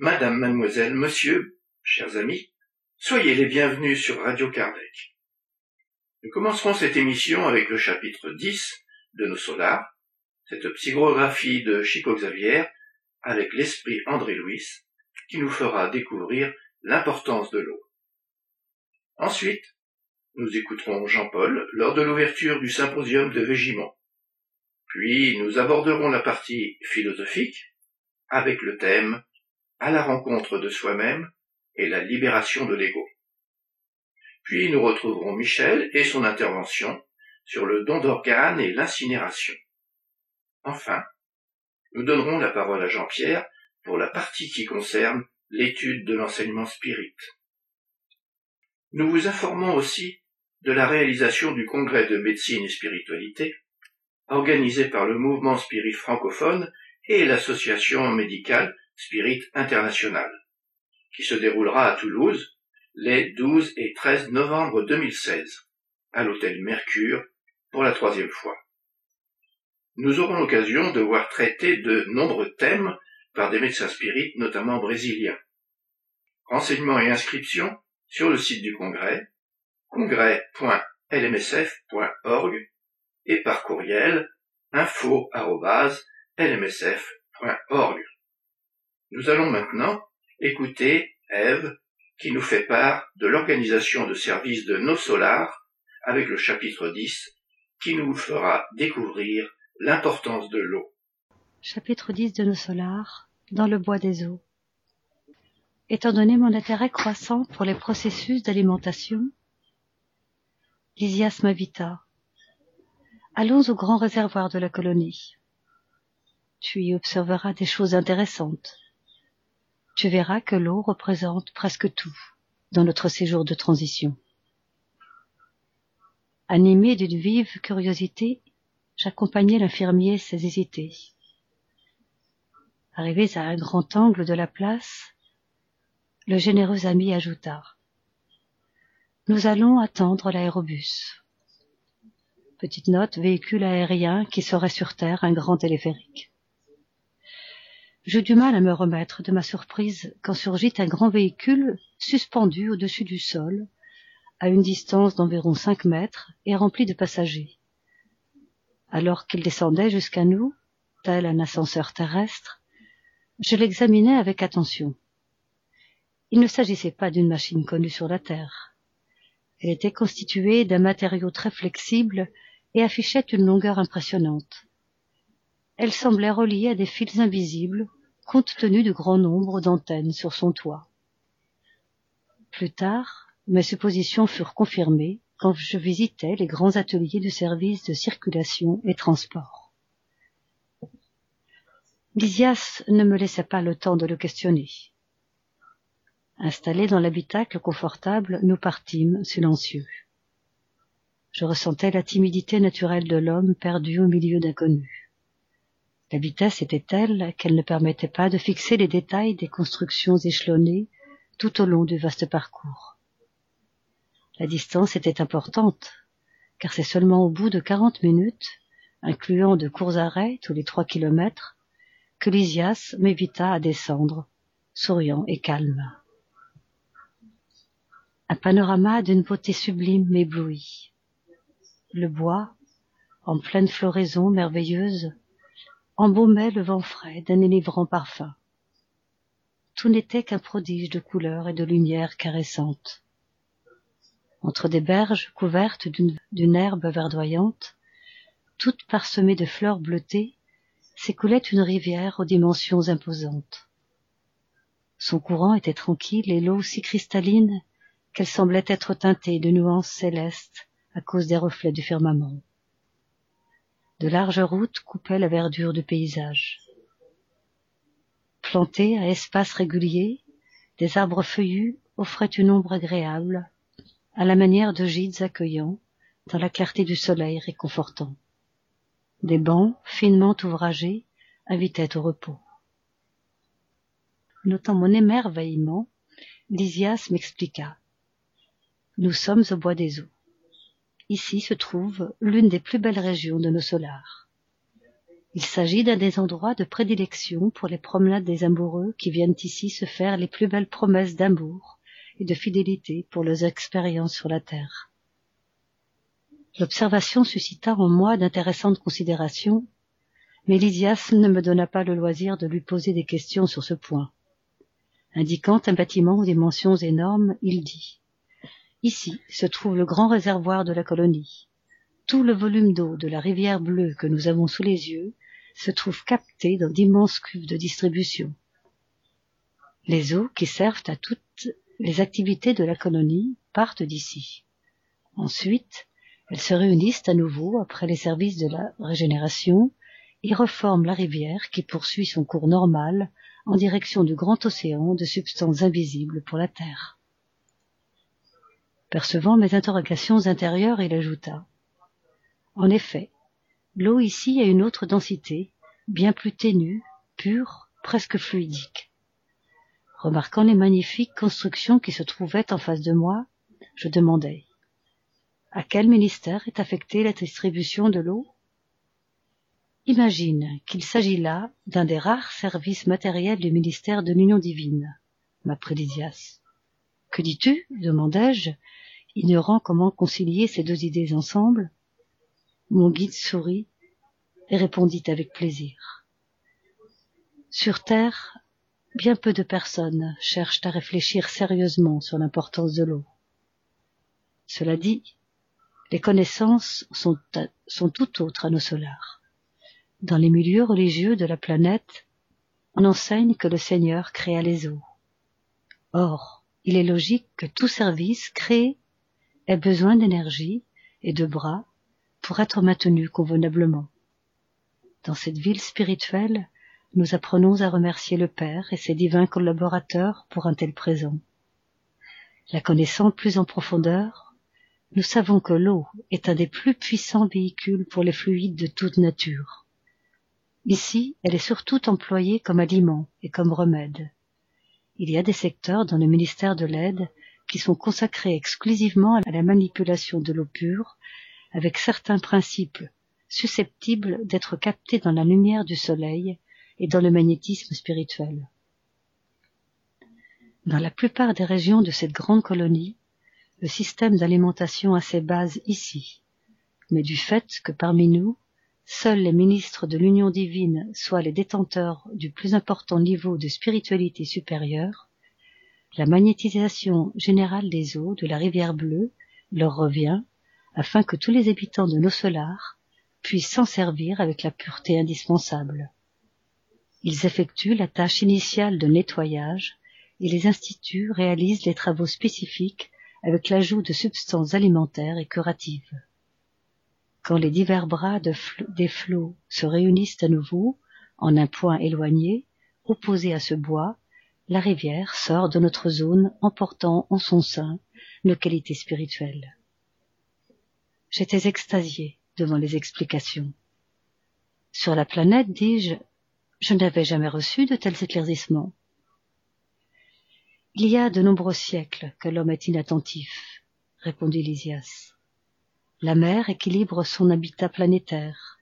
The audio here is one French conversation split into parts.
Madame, mademoiselle, monsieur, chers amis, soyez les bienvenus sur Radio Kardec. Nous commencerons cette émission avec le chapitre 10 de nos solars, cette psychographie de Chico Xavier avec l'esprit André Louis qui nous fera découvrir l'importance de l'eau. Ensuite, nous écouterons Jean-Paul lors de l'ouverture du symposium de Végiment. Puis nous aborderons la partie philosophique avec le thème À la rencontre de soi-même et la libération de l'ego. Puis nous retrouverons Michel et son intervention sur le don d'organes et l'incinération. Enfin, nous donnerons la parole à Jean-Pierre pour la partie qui concerne l'étude de l'enseignement spirit. Nous vous informons aussi de la réalisation du congrès de médecine et spiritualité organisé par le mouvement spirit francophone et l'association médicale Spirit International, qui se déroulera à Toulouse les 12 et 13 novembre 2016, à l'hôtel Mercure, pour la troisième fois. Nous aurons l'occasion de voir traiter de nombreux thèmes par des médecins spirites, notamment brésiliens. Renseignements et inscriptions sur le site du congrès, congrès.lmsf.org et par courriel info.lmsf.org. Nous allons maintenant écouter Eve qui nous fait part de l'organisation de services de nos solars avec le chapitre 10 qui nous fera découvrir l'importance de l'eau. Chapitre 10 de nos solars dans le bois des eaux. Étant donné mon intérêt croissant pour les processus d'alimentation, Lysias m'invita Allons au grand réservoir de la colonie. Tu y observeras des choses intéressantes. Tu verras que l'eau représente presque tout dans notre séjour de transition. Animé d'une vive curiosité, j'accompagnai l'infirmier sans hésiter. Arrivés à un grand angle de la place, le généreux ami ajouta Nous allons attendre l'aérobus. Petite note, véhicule aérien qui serait sur Terre un grand téléphérique. J'eus du mal à me remettre de ma surprise quand surgit un grand véhicule suspendu au-dessus du sol, à une distance d'environ cinq mètres et rempli de passagers. Alors qu'il descendait jusqu'à nous, tel un ascenseur terrestre, je l'examinai avec attention. Il ne s'agissait pas d'une machine connue sur la Terre. Elle était constituée d'un matériau très flexible et affichait une longueur impressionnante. Elle semblait reliée à des fils invisibles, compte tenu du grand nombre d'antennes sur son toit. Plus tard, mes suppositions furent confirmées quand je visitais les grands ateliers du service de circulation et transport. Lysias ne me laissa pas le temps de le questionner. Installés dans l'habitacle confortable, nous partîmes silencieux. Je ressentais la timidité naturelle de l'homme perdu au milieu d'inconnus. La vitesse était telle qu'elle ne permettait pas de fixer les détails des constructions échelonnées tout au long du vaste parcours. La distance était importante, car c'est seulement au bout de quarante minutes, incluant de courts arrêts tous les trois kilomètres, que Lysias m'évita à descendre, souriant et calme. Un panorama d'une beauté sublime m'éblouit le bois, en pleine floraison merveilleuse, embaumait le vent frais d'un enivrant parfum. Tout n'était qu'un prodige de couleurs et de lumière caressantes. Entre des berges couvertes d'une herbe verdoyante, toute parsemée de fleurs bleutées, s'écoulait une rivière aux dimensions imposantes. Son courant était tranquille et l'eau si cristalline qu'elle semblait être teintée de nuances célestes à cause des reflets du firmament. De larges routes coupaient la verdure du paysage. Plantés à espaces réguliers, des arbres feuillus offraient une ombre agréable, à la manière de gîtes accueillants, dans la clarté du soleil réconfortant. Des bancs, finement ouvragés, invitaient au repos. Notant mon émerveillement, Lysias m'expliqua. Nous sommes au bois des eaux. Ici se trouve l'une des plus belles régions de nos solars. Il s'agit d'un des endroits de prédilection pour les promenades des amoureux qui viennent ici se faire les plus belles promesses d'amour et de fidélité pour leurs expériences sur la terre. L'observation suscita en moi d'intéressantes considérations, mais Lysias ne me donna pas le loisir de lui poser des questions sur ce point. Indiquant un bâtiment aux dimensions énormes, il dit Ici se trouve le grand réservoir de la colonie. Tout le volume d'eau de la rivière bleue que nous avons sous les yeux se trouve capté dans d'immenses cuves de distribution. Les eaux qui servent à toutes les activités de la colonie partent d'ici. Ensuite, elles se réunissent à nouveau après les services de la régénération et reforment la rivière qui poursuit son cours normal en direction du grand océan de substances invisibles pour la Terre. Percevant mes interrogations intérieures, il ajouta En effet, l'eau ici a une autre densité, bien plus ténue, pure, presque fluidique. Remarquant les magnifiques constructions qui se trouvaient en face de moi, je demandai à quel ministère est affectée la distribution de l'eau? Imagine qu'il s'agit là d'un des rares services matériels du ministère de l'Union divine, m'apprit Lysias. Que dis-tu? demandai-je, ignorant comment concilier ces deux idées ensemble? Mon guide sourit et répondit avec plaisir. Sur Terre, bien peu de personnes cherchent à réfléchir sérieusement sur l'importance de l'eau. Cela dit, les connaissances sont, tout autres à nos solars. Dans les milieux religieux de la planète, on enseigne que le Seigneur créa les eaux. Or, il est logique que tout service créé ait besoin d'énergie et de bras pour être maintenu convenablement. Dans cette ville spirituelle, nous apprenons à remercier le Père et ses divins collaborateurs pour un tel présent. La connaissant plus en profondeur, nous savons que l'eau est un des plus puissants véhicules pour les fluides de toute nature. Ici, elle est surtout employée comme aliment et comme remède. Il y a des secteurs dans le ministère de l'aide qui sont consacrés exclusivement à la manipulation de l'eau pure, avec certains principes susceptibles d'être captés dans la lumière du soleil et dans le magnétisme spirituel. Dans la plupart des régions de cette grande colonie, le système d'alimentation a ses bases ici, mais du fait que parmi nous, seuls les ministres de l'union divine soient les détenteurs du plus important niveau de spiritualité supérieure, la magnétisation générale des eaux de la rivière bleue leur revient afin que tous les habitants de nos solars puissent s'en servir avec la pureté indispensable. Ils effectuent la tâche initiale de nettoyage et les instituts réalisent les travaux spécifiques avec l'ajout de substances alimentaires et curatives. Quand les divers bras des flots se réunissent à nouveau, en un point éloigné, opposé à ce bois, la rivière sort de notre zone emportant en son sein nos qualités spirituelles. J'étais extasié devant les explications. Sur la planète, dis-je, je n'avais jamais reçu de tels éclaircissements. Il y a de nombreux siècles que l'homme est inattentif, répondit Lysias. La mer équilibre son habitat planétaire.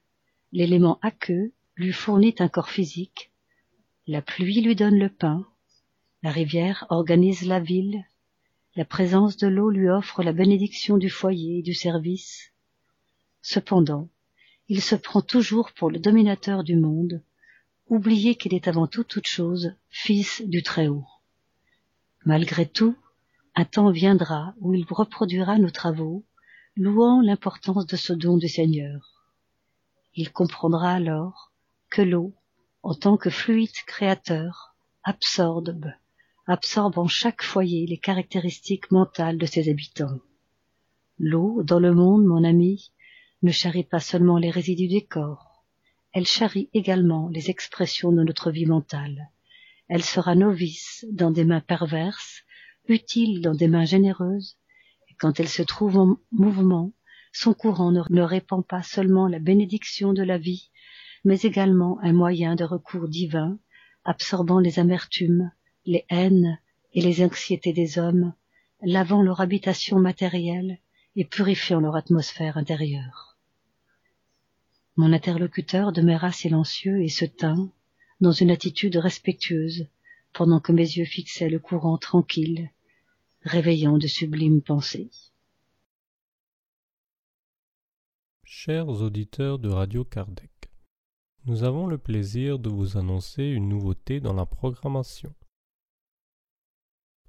L'élément aqueux lui fournit un corps physique. La pluie lui donne le pain. La rivière organise la ville. La présence de l'eau lui offre la bénédiction du foyer et du service. Cependant, il se prend toujours pour le dominateur du monde, oublié qu'il est avant tout toute chose fils du Très-Haut. Malgré tout, un temps viendra où il reproduira nos travaux, louant l'importance de ce don du Seigneur. Il comprendra alors que l'eau, en tant que fluide créateur, absorbe, absorbe en chaque foyer les caractéristiques mentales de ses habitants. L'eau, dans le monde, mon ami, ne charrie pas seulement les résidus des corps, elle charrie également les expressions de notre vie mentale elle sera novice dans des mains perverses, utile dans des mains généreuses, quand elle se trouve en mouvement, son courant ne, répand pas seulement la bénédiction de la vie, mais également un moyen de recours divin, absorbant les amertumes, les haines et les anxiétés des hommes, lavant leur habitation matérielle et purifiant leur atmosphère intérieure. Mon interlocuteur demeura silencieux et se tint, dans une attitude respectueuse, pendant que mes yeux fixaient le courant tranquille, réveillant de sublimes pensées. Chers auditeurs de Radio Kardec, nous avons le plaisir de vous annoncer une nouveauté dans la programmation.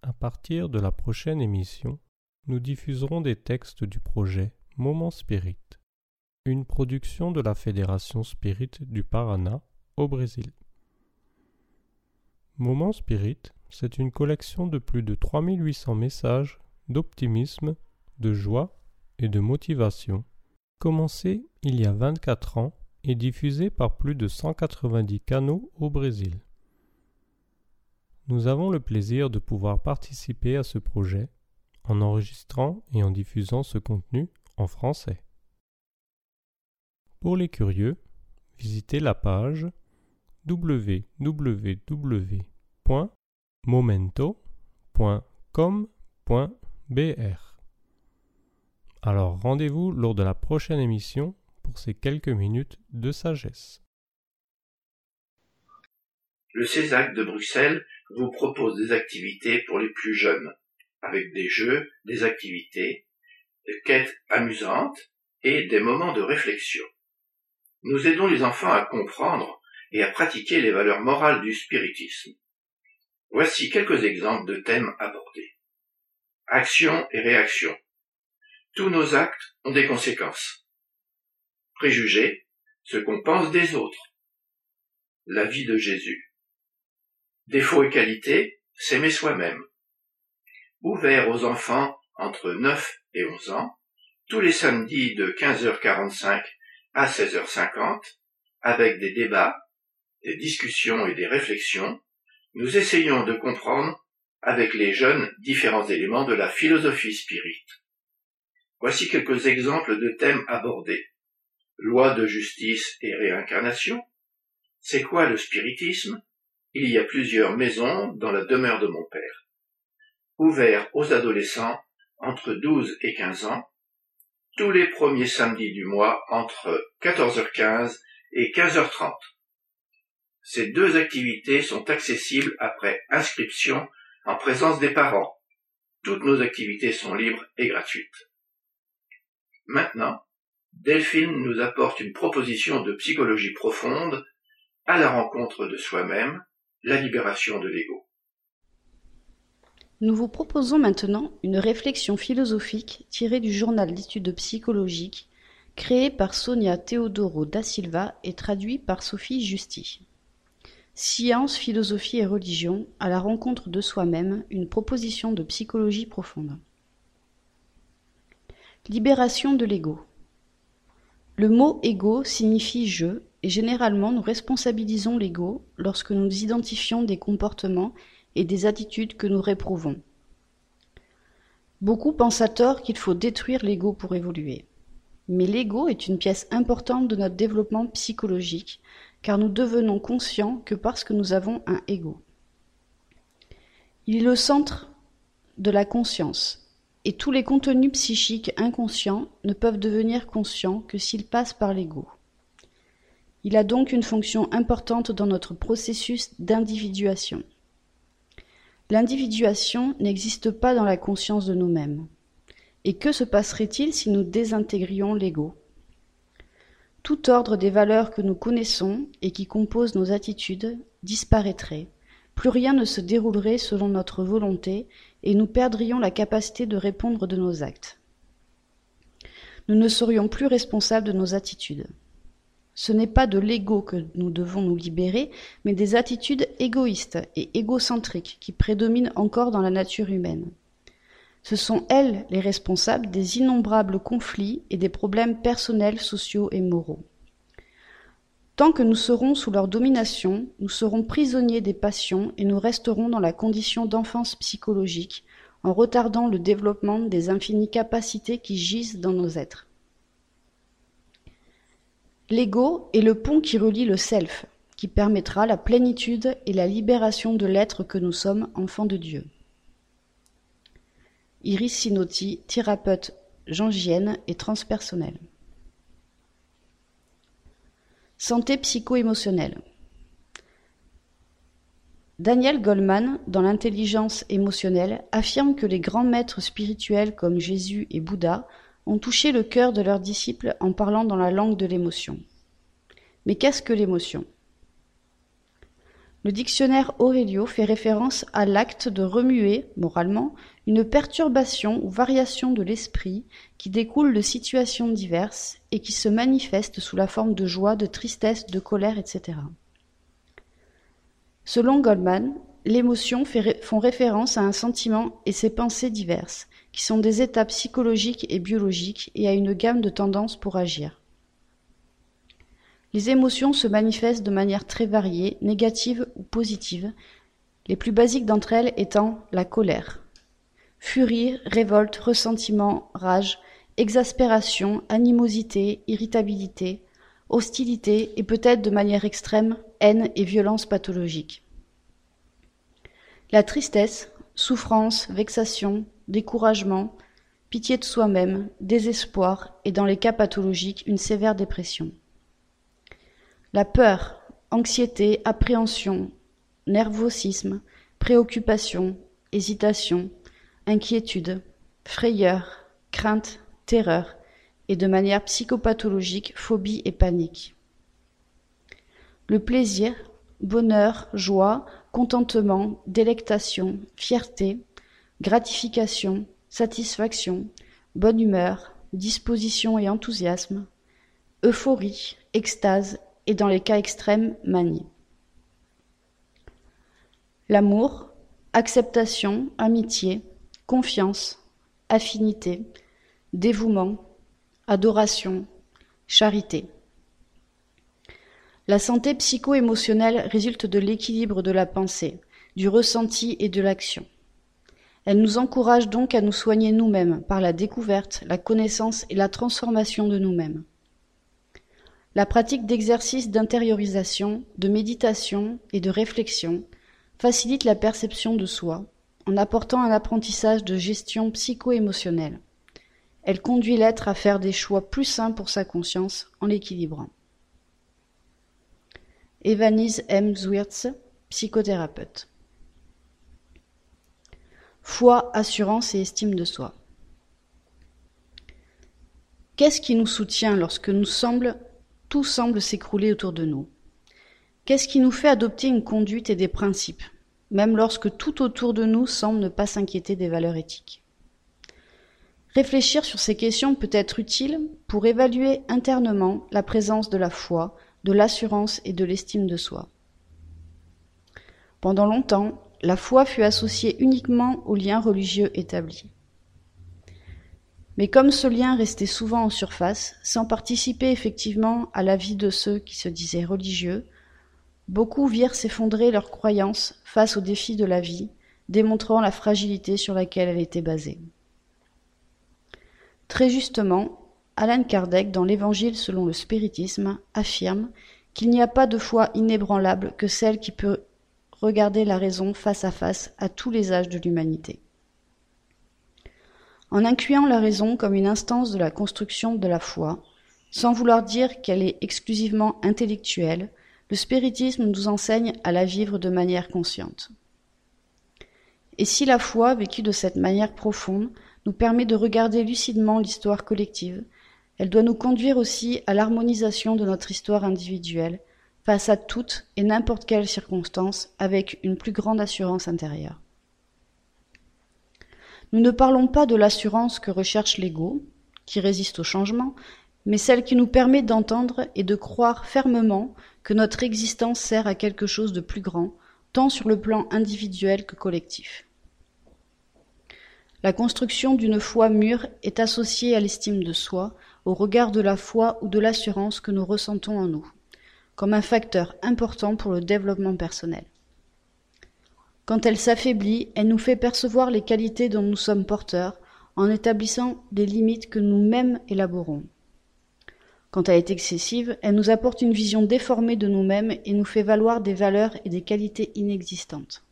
À partir de la prochaine émission, nous diffuserons des textes du projet Moment Spirit, une production de la Fédération Spirit du Paraná au Brésil. Moment Spirit, c'est une collection de plus de 3800 messages d'optimisme, de joie et de motivation, commencée il y a 24 ans et diffusée par plus de 190 canaux au Brésil. Nous avons le plaisir de pouvoir participer à ce projet en enregistrant et en diffusant ce contenu en français. Pour les curieux, visitez la page www.momento.com.br. Alors rendez-vous lors de la prochaine émission pour ces quelques minutes de sagesse. Le CESAC de Bruxelles vous propose des activités pour les plus jeunes, avec des jeux, des activités, des quêtes amusantes et des moments de réflexion. Nous aidons les enfants à comprendre et à pratiquer les valeurs morales du spiritisme. Voici quelques exemples de thèmes abordés. Action et réaction. Tous nos actes ont des conséquences. Préjugés, ce qu'on pense des autres. La vie de Jésus. Défaut et qualité, s'aimer soi-même. Ouvert aux enfants entre 9 et 11 ans, tous les samedis de 15h45 à 16h50, avec des débats, des discussions et des réflexions, nous essayons de comprendre avec les jeunes différents éléments de la philosophie spirit. Voici quelques exemples de thèmes abordés. Loi de justice et réincarnation. C'est quoi le spiritisme? Il y a plusieurs maisons dans la demeure de mon père. Ouvert aux adolescents entre 12 et 15 ans, tous les premiers samedis du mois entre 14h15 et 15h30. Ces deux activités sont accessibles après inscription en présence des parents. Toutes nos activités sont libres et gratuites. Maintenant, Delphine nous apporte une proposition de psychologie profonde à la rencontre de soi-même la libération de l'ego. Nous vous proposons maintenant une réflexion philosophique tirée du journal d'études psychologiques créé par Sonia Teodoro da Silva et traduit par Sophie Justi. Science, philosophie et religion à la rencontre de soi-même, une proposition de psychologie profonde. Libération de l'ego. Le mot ego signifie je et généralement nous responsabilisons l'ego lorsque nous identifions des comportements et des attitudes que nous réprouvons. Beaucoup pensent à tort qu'il faut détruire l'ego pour évoluer. Mais l'ego est une pièce importante de notre développement psychologique, car nous devenons conscients que parce que nous avons un ego. Il est le centre de la conscience, et tous les contenus psychiques inconscients ne peuvent devenir conscients que s'ils passent par l'ego. Il a donc une fonction importante dans notre processus d'individuation. L'individuation n'existe pas dans la conscience de nous-mêmes. Et que se passerait-il si nous désintégrions l'ego? Tout ordre des valeurs que nous connaissons et qui composent nos attitudes disparaîtrait. Plus rien ne se déroulerait selon notre volonté et nous perdrions la capacité de répondre de nos actes. Nous ne serions plus responsables de nos attitudes. Ce n'est pas de l'ego que nous devons nous libérer, mais des attitudes égoïstes et égocentriques qui prédominent encore dans la nature humaine. Ce sont elles les responsables des innombrables conflits et des problèmes personnels, sociaux et moraux. Tant que nous serons sous leur domination, nous serons prisonniers des passions et nous resterons dans la condition d'enfance psychologique en retardant le développement des infinies capacités qui gisent dans nos êtres. L'ego est le pont qui relie le self, qui permettra la plénitude et la libération de l'être que nous sommes, enfants de Dieu. Iris Sinotti, thérapeute jangienne et transpersonnelle. Santé psycho-émotionnelle. Daniel Goleman, dans l'intelligence émotionnelle, affirme que les grands maîtres spirituels comme Jésus et Bouddha ont touché le cœur de leurs disciples en parlant dans la langue de l'émotion. Mais qu'est-ce que l'émotion? Le dictionnaire Aurelio fait référence à l'acte de remuer, moralement, une perturbation ou variation de l'esprit qui découle de situations diverses et qui se manifeste sous la forme de joie, de tristesse, de colère, etc. Selon Goldman, l'émotion font référence à un sentiment et ses pensées diverses, qui sont des états psychologiques et biologiques et à une gamme de tendances pour agir. Les émotions se manifestent de manière très variée, négative ou positive, les plus basiques d'entre elles étant la colère. Furie, révolte, ressentiment, rage, exaspération, animosité, irritabilité, hostilité et peut-être de manière extrême haine et violence pathologique. La tristesse, souffrance, vexation, découragement, pitié de soi-même, désespoir et dans les cas pathologiques une sévère dépression. La peur, anxiété, appréhension, nervosisme, préoccupation, hésitation, inquiétude, frayeur, crainte, terreur, et de manière psychopathologique phobie et panique. Le plaisir, bonheur, joie, contentement, délectation, fierté, gratification, satisfaction, bonne humeur, disposition et enthousiasme, euphorie, extase et dans les cas extrêmes, manie. L'amour, acceptation, amitié, confiance, affinité, dévouement, adoration, charité. La santé psycho-émotionnelle résulte de l'équilibre de la pensée, du ressenti et de l'action. Elle nous encourage donc à nous soigner nous-mêmes par la découverte, la connaissance et la transformation de nous-mêmes. La pratique d'exercices d'intériorisation, de méditation et de réflexion facilite la perception de soi en apportant un apprentissage de gestion psycho-émotionnelle. Elle conduit l'être à faire des choix plus sains pour sa conscience en l'équilibrant. Evanise M. Zwirtz, psychothérapeute. Foi, assurance et estime de soi. Qu'est-ce qui nous soutient lorsque tout semble s'écrouler autour de nous? Qu'est-ce qui nous fait adopter une conduite et des principes, même lorsque tout autour de nous semble ne pas s'inquiéter des valeurs éthiques Réfléchir sur ces questions peut être utile pour évaluer internement la présence de la foi, de l'assurance et de l'estime de soi. Pendant longtemps, la foi fut associée uniquement aux liens religieux établis. Mais comme ce lien restait souvent en surface, sans participer effectivement à la vie de ceux qui se disaient religieux, beaucoup virent s'effondrer leurs croyances face aux défis de la vie, démontrant la fragilité sur laquelle elle était basée. Très justement, Alan Kardec, dans l'Évangile selon le spiritisme, affirme qu'il n'y a pas de foi inébranlable que celle qui peut regarder la raison face à face à tous les âges de l'humanité. En incluant la raison comme une instance de la construction de la foi, sans vouloir dire qu'elle est exclusivement intellectuelle, le spiritisme nous enseigne à la vivre de manière consciente. Et si la foi, vécue de cette manière profonde, nous permet de regarder lucidement l'histoire collective, elle doit nous conduire aussi à l'harmonisation de notre histoire individuelle face à toute et n'importe quelle circonstance avec une plus grande assurance intérieure. Nous ne parlons pas de l'assurance que recherche l'ego, qui résiste au changement, mais celle qui nous permet d'entendre et de croire fermement que notre existence sert à quelque chose de plus grand, tant sur le plan individuel que collectif. La construction d'une foi mûre est associée à l'estime de soi, au regard de la foi ou de l'assurance que nous ressentons en nous, comme un facteur important pour le développement personnel. Quand elle s'affaiblit, elle nous fait percevoir les qualités dont nous sommes porteurs en établissant des limites que nous-mêmes élaborons. Quand elle est excessive, elle nous apporte une vision déformée de nous-mêmes et nous fait valoir des valeurs et des qualités inexistantes.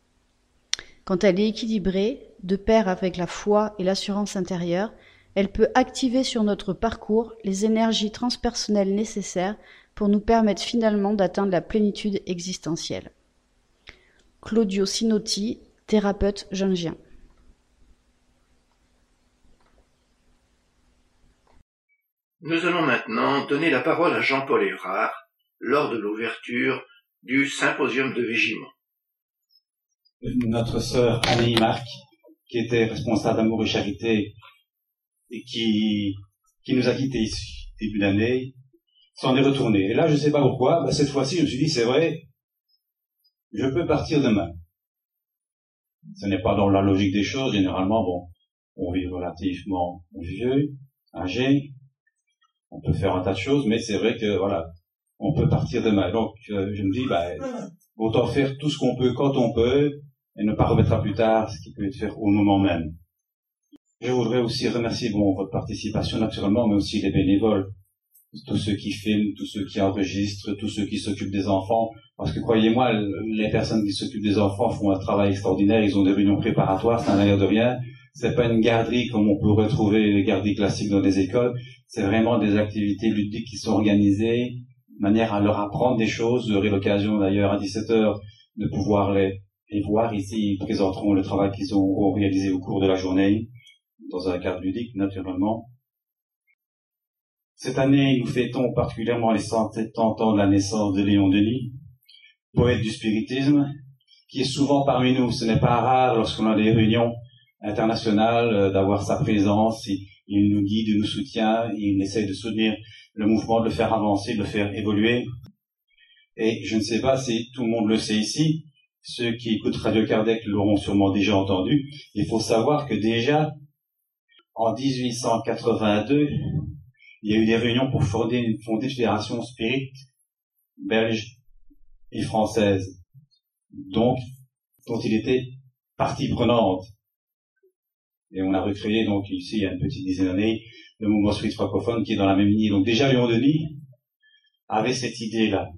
Quand elle est équilibrée, de pair avec la foi et l'assurance intérieure, elle peut activer sur notre parcours les énergies transpersonnelles nécessaires pour nous permettre finalement d'atteindre la plénitude existentielle. Claudio Sinotti, thérapeute jungien. Nous allons maintenant donner la parole à Jean-Paul Évrard lors de l'ouverture du symposium de Végimont. Notre sœur Annie Marc, qui était responsable d'amour et charité et qui, qui nous a quittés ici, début d'année, s'en est retournée. Et là, je ne sais pas pourquoi, bah, cette fois-ci, je me suis dit, c'est vrai, je peux partir demain. Ce n'est pas dans la logique des choses. Généralement, bon, on vit relativement vieux, âgé, on peut faire un tas de choses, mais c'est vrai que voilà, on peut partir demain. Donc, euh, je me dis, bah, autant faire tout ce qu'on peut quand on peut, et ne pas remettre à plus tard ce qui peut être fait au moment même. Je voudrais aussi remercier bon, votre participation naturellement, mais aussi les bénévoles, tous ceux qui filment, tous ceux qui enregistrent, tous ceux qui s'occupent des enfants, parce que croyez-moi, les personnes qui s'occupent des enfants font un travail extraordinaire, ils ont des réunions préparatoires, c'est un air de rien. C'est pas une garderie comme on peut retrouver les garderies classiques dans les écoles, c'est vraiment des activités ludiques qui sont organisées, de manière à leur apprendre des choses. Aurez l'occasion d'ailleurs à 17h de pouvoir les, les voir ici. Ils présenteront le travail qu'ils ont réalisé au cours de la journée, dans un cadre ludique naturellement. Cette année, nous fêtons particulièrement les 170 ans de la naissance de Léon Denis, poète du spiritisme, qui est souvent parmi nous. Ce n'est pas rare lorsqu'on a des réunions internationales euh, d'avoir sa présence. Il, nous guide, il nous soutient, il essaie de soutenir le mouvement, de le faire avancer, de le faire évoluer. Et je ne sais pas si tout le monde le sait ici, ceux qui écoutent Radio Kardec l'auront sûrement déjà entendu. Il faut savoir que déjà, en 1882, il y a eu des réunions pour fonder une, fonder fédération spirit belge et française, dont il était partie prenante. Et on a recréé donc ici il y a une petite dizaine d'années le mouvement spirit francophone qui est dans la même ligne. Donc déjà Léon Denis avait cette idée-là.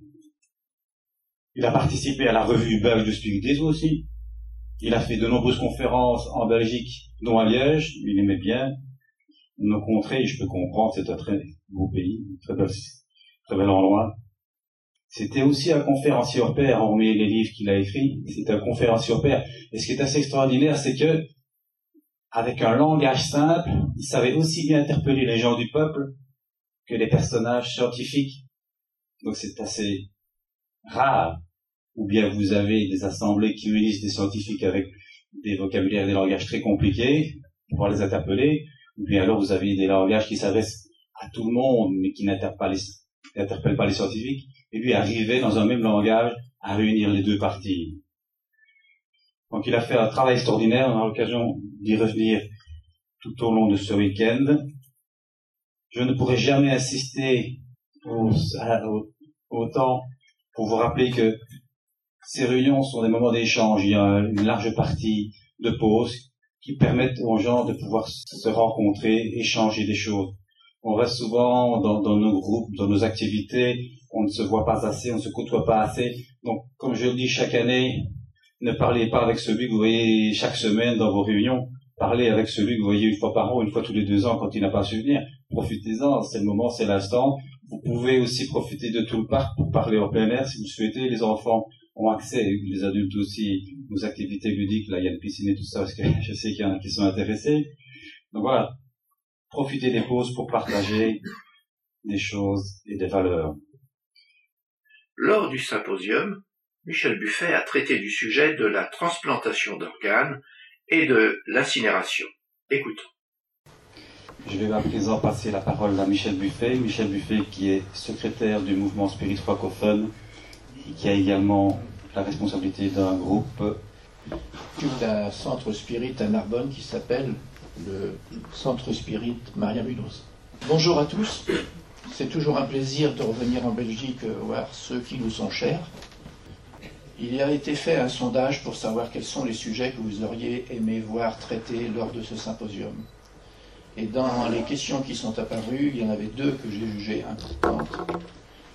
Il a participé à la revue belge du spiritisme aussi. Il a fait de nombreuses conférences en Belgique, dont à Liège. Il aimait bien nos contrées. Je peux comprendre, c'est un très beau pays, très bel, très bel endroit. C'était aussi un conférencier au père, hormis les livres qu'il a écrits. C'était un conférencier au père. Et ce qui est assez extraordinaire, c'est que, avec un langage simple, il savait aussi bien interpeller les gens du peuple que les personnages scientifiques. Donc c'est assez rare ou bien vous avez des assemblées qui réunissent des scientifiques avec des vocabulaires et des langages très compliqués pour les interpeller, ou bien alors vous avez des langages qui s'adressent à tout le monde mais qui n'interpellent pas, les, scientifiques, et puis arriver dans un même langage à réunir les deux parties. Donc il a fait un travail extraordinaire, on a l'occasion d'y revenir tout au long de ce week-end. Je ne pourrai jamais insister autant pour vous rappeler que ces réunions sont des moments d'échange. Il y a une large partie de pause qui permettent aux gens de pouvoir se rencontrer, échanger des choses. On reste souvent dans, nos groupes, dans nos activités, on ne se voit pas assez, on ne se côtoie pas assez. Donc, comme je le dis chaque année, ne parlez pas avec celui que vous voyez chaque semaine dans vos réunions. Parlez avec celui que vous voyez une fois par an, une fois tous les deux ans quand il n'a pas su venir. Profitez-en, c'est le moment, c'est l'instant. Vous pouvez aussi profiter de tout le parc pour parler en plein air si vous souhaitez. Les enfants ont accès, les adultes aussi, aux activités ludiques. Là, il y a le piscine et tout ça, parce que je sais qu'il y en a qui sont intéressés. Donc voilà, profitez des pauses pour partager des choses et des valeurs. Lors du symposium, Michel Buffet a traité du sujet de la transplantation d'organes et de l'incinération. Écoutons. Je vais à présent passer la parole à Michel Buffet. Michel Buffet qui est secrétaire du mouvement Spirit Francophone qui a également la responsabilité d'un groupe. d'un centre spirit à Narbonne qui s'appelle le Centre Spirit Maria Munoz. Bonjour à tous, c'est toujours un plaisir de revenir en Belgique voir ceux qui nous sont chers. Il a été fait un sondage pour savoir quels sont les sujets que vous auriez aimé voir traités lors de ce symposium. Et dans les questions qui sont apparues, il y en avait deux que j'ai jugées importantes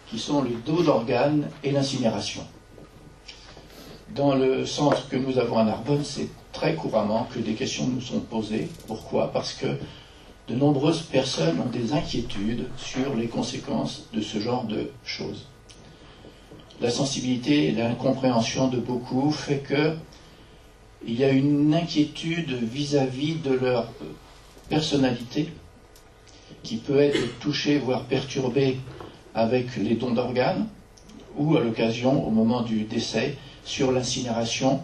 qui sont le dos d'organes et l'incinération. Dans le centre que nous avons à Narbonne, c'est très couramment que des questions nous sont posées. Pourquoi? Parce que de nombreuses personnes ont des inquiétudes sur les conséquences de ce genre de choses. La sensibilité et l'incompréhension de beaucoup fait que il y a une inquiétude vis-à-vis de leur personnalité qui peut être touchée, voire perturbée avec les dons d'organes ou à l'occasion, au moment du décès, sur l'incinération.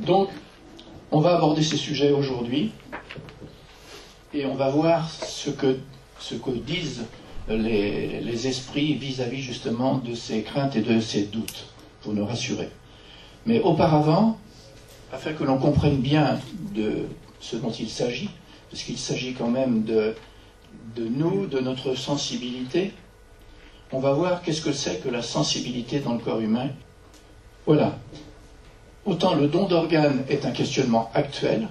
Donc, on va aborder ces sujets aujourd'hui et on va voir ce que, ce que disent les, esprits vis-à-vis justement de ces craintes et de ces doutes, pour nous rassurer. Mais auparavant, afin que l'on comprenne bien de ce dont il s'agit, parce qu'il s'agit quand même de, de nous, de notre sensibilité, on va voir qu'est-ce que c'est que la sensibilité dans le corps humain. Voilà. Autant le don d'organes est un questionnement actuel,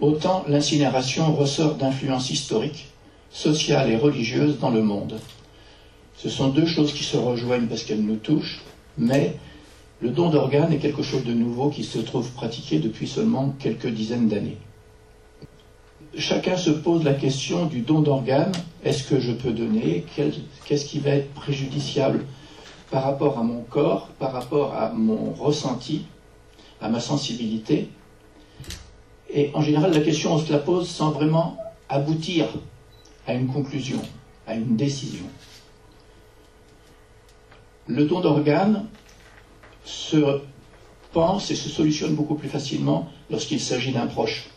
autant l'incinération ressort d'influences historiques, sociales et religieuses dans le monde. Ce sont deux choses qui se rejoignent parce qu'elles nous touchent, mais le don d'organes est quelque chose de nouveau qui se trouve pratiqué depuis seulement quelques dizaines d'années. Chacun se pose la question du don d'organes. Est-ce que je peux donner? Qu'est-ce qui va être préjudiciable par rapport à mon corps, par rapport à mon ressenti, à ma sensibilité? Et en général, la question, on se la pose sans vraiment aboutir à une conclusion, à une décision. Le don d'organes se pense et se solutionne beaucoup plus facilement lorsqu'il s'agit d'un proche.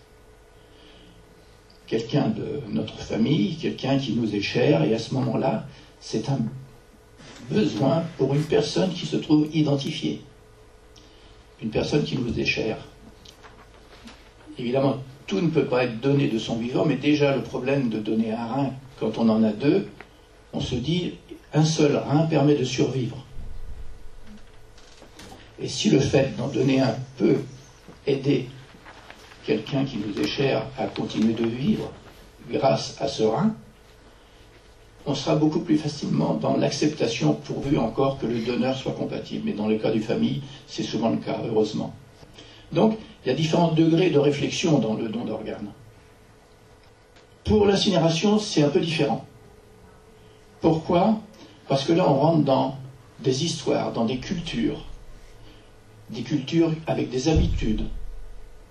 Quelqu'un de notre famille, quelqu'un qui nous est cher, et à ce moment-là, c'est un besoin pour une personne qui se trouve identifiée, une personne qui nous est chère. Évidemment, tout ne peut pas être donné de son vivant, mais déjà le problème de donner un rein, quand on en a deux, on se dit, un seul rein permet de survivre. Et si le fait d'en donner un peut aider quelqu'un qui nous est cher à continuer de vivre grâce à ce rein, on sera beaucoup plus facilement dans l'acceptation pourvu encore que le donneur soit compatible. Mais dans le cas du famille, c'est souvent le cas, heureusement. Donc, il y a différents degrés de réflexion dans le don d'organes. Pour l'incinération, c'est un peu différent. Pourquoi? Parce que là, on rentre dans des histoires, dans des cultures, des cultures avec des habitudes,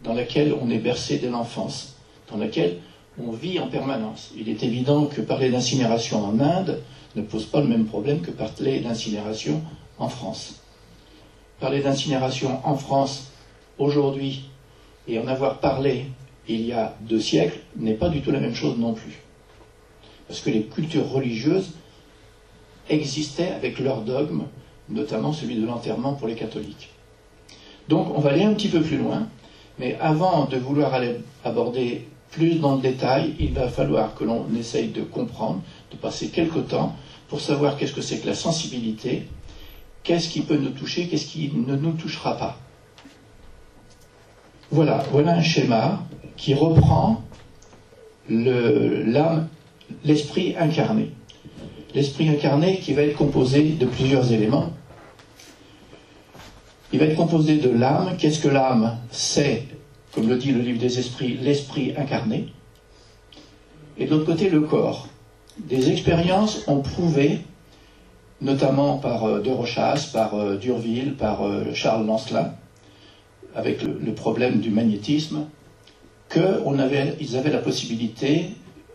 dans lesquelles on est bercé dès l'enfance, dans lesquelles on vit en permanence. Il est évident que parler d'incinération en Inde ne pose pas le même problème que parler d'incinération en France. Parler d'incinération en France aujourd'hui et en avoir parlé il y a deux siècles n'est pas du tout la même chose non plus. Parce que les cultures religieuses existaient avec leurs dogmes, notamment celui de l'enterrement pour les catholiques. Donc on va aller un petit peu plus loin, mais avant de vouloir aller aborder plus dans le détail, il va falloir que l'on essaye de comprendre, de passer quelque temps pour savoir qu'est-ce que c'est que la sensibilité, qu'est-ce qui peut nous toucher, qu'est-ce qui ne nous touchera pas. Voilà, voilà un schéma qui reprend l'âme, l'esprit incarné. L'esprit incarné qui va être composé de plusieurs éléments. Il va être composé de l'âme. Qu'est-ce que l'âme C'est, comme le dit le livre des esprits, l'esprit incarné? Et de l'autre côté, le corps. Des expériences ont prouvé, notamment par euh, De Rochas, par euh, Durville, par euh, Charles Lancelin, avec le, problème du magnétisme, qu'ils avait, avaient la possibilité,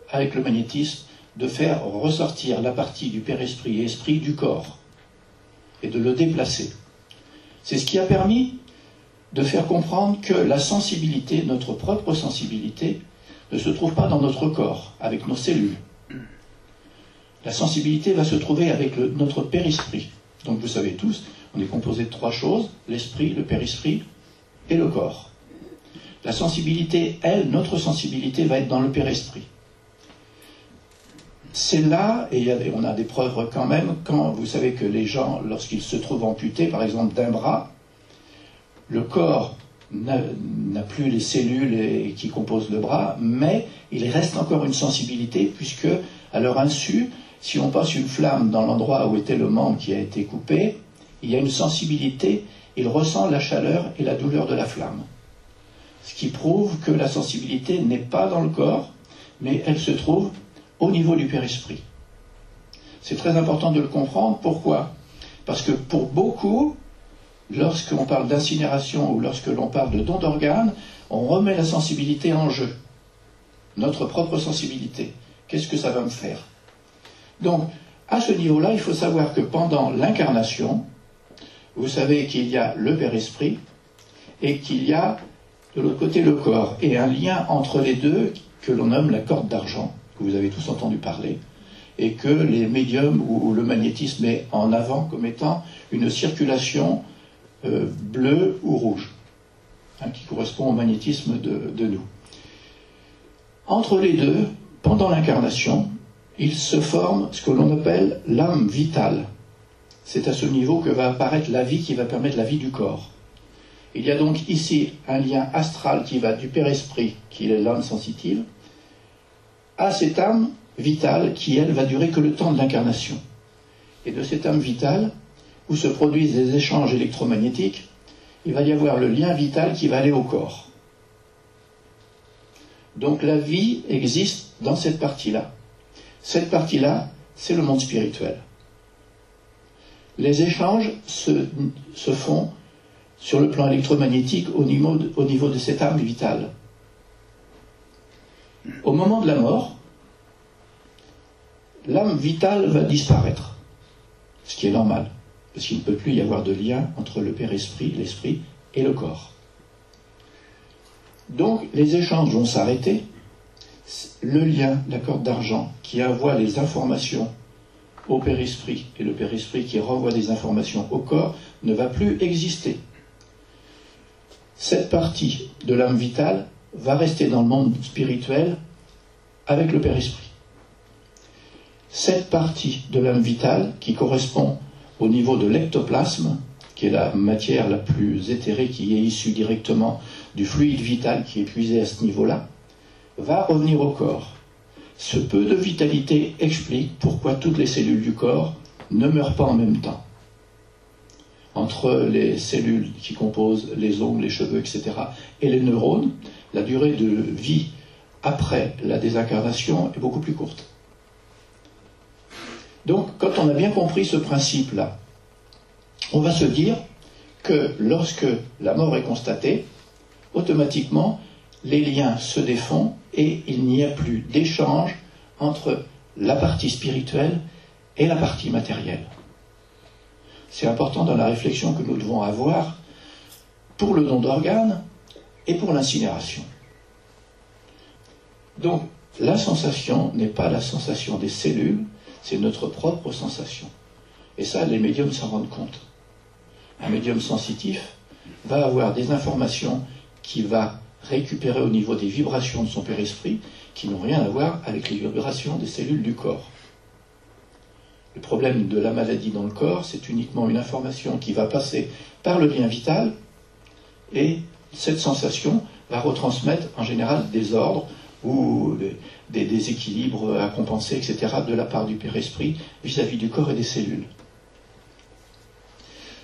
avec le magnétisme, de faire ressortir la partie du père-esprit et esprit du corps, et de le déplacer. C'est ce qui a permis de faire comprendre que la sensibilité, notre propre sensibilité, ne se trouve pas dans notre corps, avec nos cellules. La sensibilité va se trouver avec notre père-esprit. Donc vous savez tous, on est composé de trois choses, l'esprit, le père-esprit et le corps. La sensibilité, elle, notre sensibilité va être dans le père-esprit. C'est là, et on a des preuves quand même, quand vous savez que les gens, lorsqu'ils se trouvent amputés, par exemple d'un bras, le corps n'a plus les cellules qui composent le bras, mais il reste encore une sensibilité, puisque, à leur insu, si on passe une flamme dans l'endroit où était le membre qui a été coupé, il y a une sensibilité il ressent la chaleur et la douleur de la flamme. Ce qui prouve que la sensibilité n'est pas dans le corps, mais elle se trouve au niveau du périsprit. C'est très important de le comprendre. Pourquoi? Parce que pour beaucoup, lorsqu'on parle d'incinération ou lorsque l'on parle de don d'organes, on remet la sensibilité en jeu. Notre propre sensibilité. Qu'est-ce que ça va me faire? Donc, à ce niveau-là, il faut savoir que pendant l'incarnation, vous savez qu'il y a le Père-Esprit et qu'il y a de l'autre côté le corps, et un lien entre les deux que l'on nomme la corde d'argent, que vous avez tous entendu parler, et que les médiums ou, le magnétisme met en avant comme étant une circulation euh, bleue ou rouge, hein, qui correspond au magnétisme de nous. Entre les deux, pendant l'incarnation, il se forme ce que l'on appelle l'âme vitale. C'est à ce niveau que va apparaître la vie qui va permettre la vie du corps. Il y a donc ici un lien astral qui va du père-esprit, qui est l'âme sensitive, à cette âme vitale qui, elle, va durer que le temps de l'incarnation. Et de cette âme vitale, où se produisent des échanges électromagnétiques, il va y avoir le lien vital qui va aller au corps. Donc la vie existe dans cette partie-là. Cette partie-là, c'est le monde spirituel. Les échanges se, font sur le plan électromagnétique au niveau, de, cette âme vitale. Au moment de la mort, l'âme vitale va disparaître, ce qui est normal, parce qu'il ne peut plus y avoir de lien entre le Père-Esprit, l'Esprit et le corps. Donc les échanges vont s'arrêter, le lien, la corde d'argent, qui envoie les informations au périsprit et le périsprit qui renvoie des informations au corps ne va plus exister. Cette partie de l'âme vitale va rester dans le monde spirituel avec le périsprit. Cette partie de l'âme vitale qui correspond au niveau de l'ectoplasme, qui est la matière la plus éthérée qui est issue directement du fluide vital qui est puisé à ce niveau-là, va revenir au corps. Ce peu de vitalité explique pourquoi toutes les cellules du corps ne meurent pas en même temps. Entre les cellules qui composent les ongles, les cheveux, etc., et les neurones, la durée de vie après la désincarnation est beaucoup plus courte. Donc, quand on a bien compris ce principe-là, on va se dire que lorsque la mort est constatée, automatiquement, les liens se défont et il n'y a plus d'échange entre la partie spirituelle et la partie matérielle. C'est important dans la réflexion que nous devons avoir pour le don d'organes et pour l'incinération. Donc, la sensation n'est pas la sensation des cellules, c'est notre propre sensation. Et ça, les médiums s'en rendent compte. Un médium sensitif va avoir des informations qui va récupérer au niveau des vibrations de son père-esprit qui n'ont rien à voir avec les vibrations des cellules du corps. Le problème de la maladie dans le corps, c'est uniquement une information qui va passer par le lien vital et cette sensation va retransmettre en général des ordres ou des déséquilibres à compenser, etc., de la part du Père-Esprit vis-à-vis du corps et des cellules.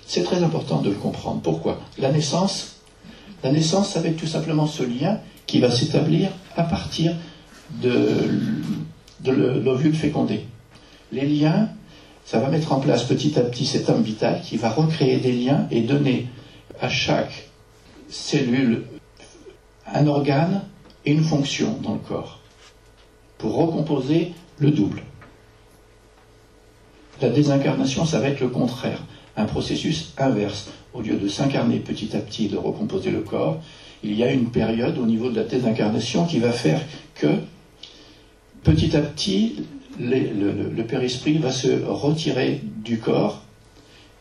C'est très important de le comprendre. Pourquoi? La naissance, la naissance, ça va être tout simplement ce lien qui va s'établir à partir de, l'ovule fécondé. Les liens, ça va mettre en place petit à petit cet homme vital qui va recréer des liens et donner à chaque cellule un organe et une fonction dans le corps pour recomposer le double. La désincarnation, ça va être le contraire un processus inverse. Au lieu de s'incarner petit à petit et de recomposer le corps, il y a une période au niveau de la désincarnation qui va faire que petit à petit, le, le père-esprit va se retirer du corps,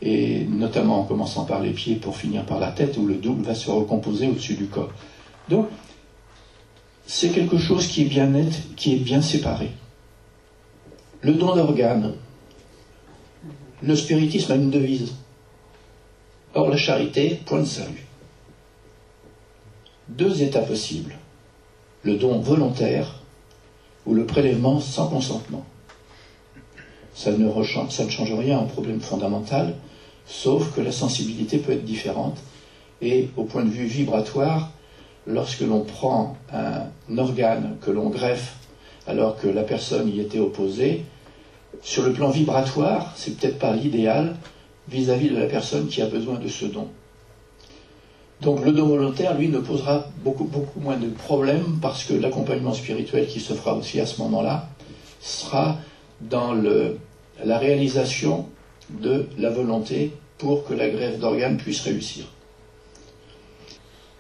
et notamment en commençant par les pieds pour finir par la tête, où le double va se recomposer au-dessus du corps. Donc, c'est quelque chose qui est bien net, qui est bien séparé. Le don d'organes, le spiritisme a une devise. Or, la charité, point de salut. Deux états possibles. Le don volontaire ou le prélèvement sans consentement. Ça ne, change rien au problème fondamental, sauf que la sensibilité peut être différente et au point de vue vibratoire, lorsque l'on prend un organe que l'on greffe alors que la personne y était opposée, sur le plan vibratoire, c'est peut-être pas l'idéal vis-à-vis de la personne qui a besoin de ce don. Donc le don volontaire, lui, ne posera beaucoup, beaucoup moins de problèmes parce que l'accompagnement spirituel qui se fera aussi à ce moment-là sera dans le, la réalisation de la volonté pour que la grève d'organes puisse réussir.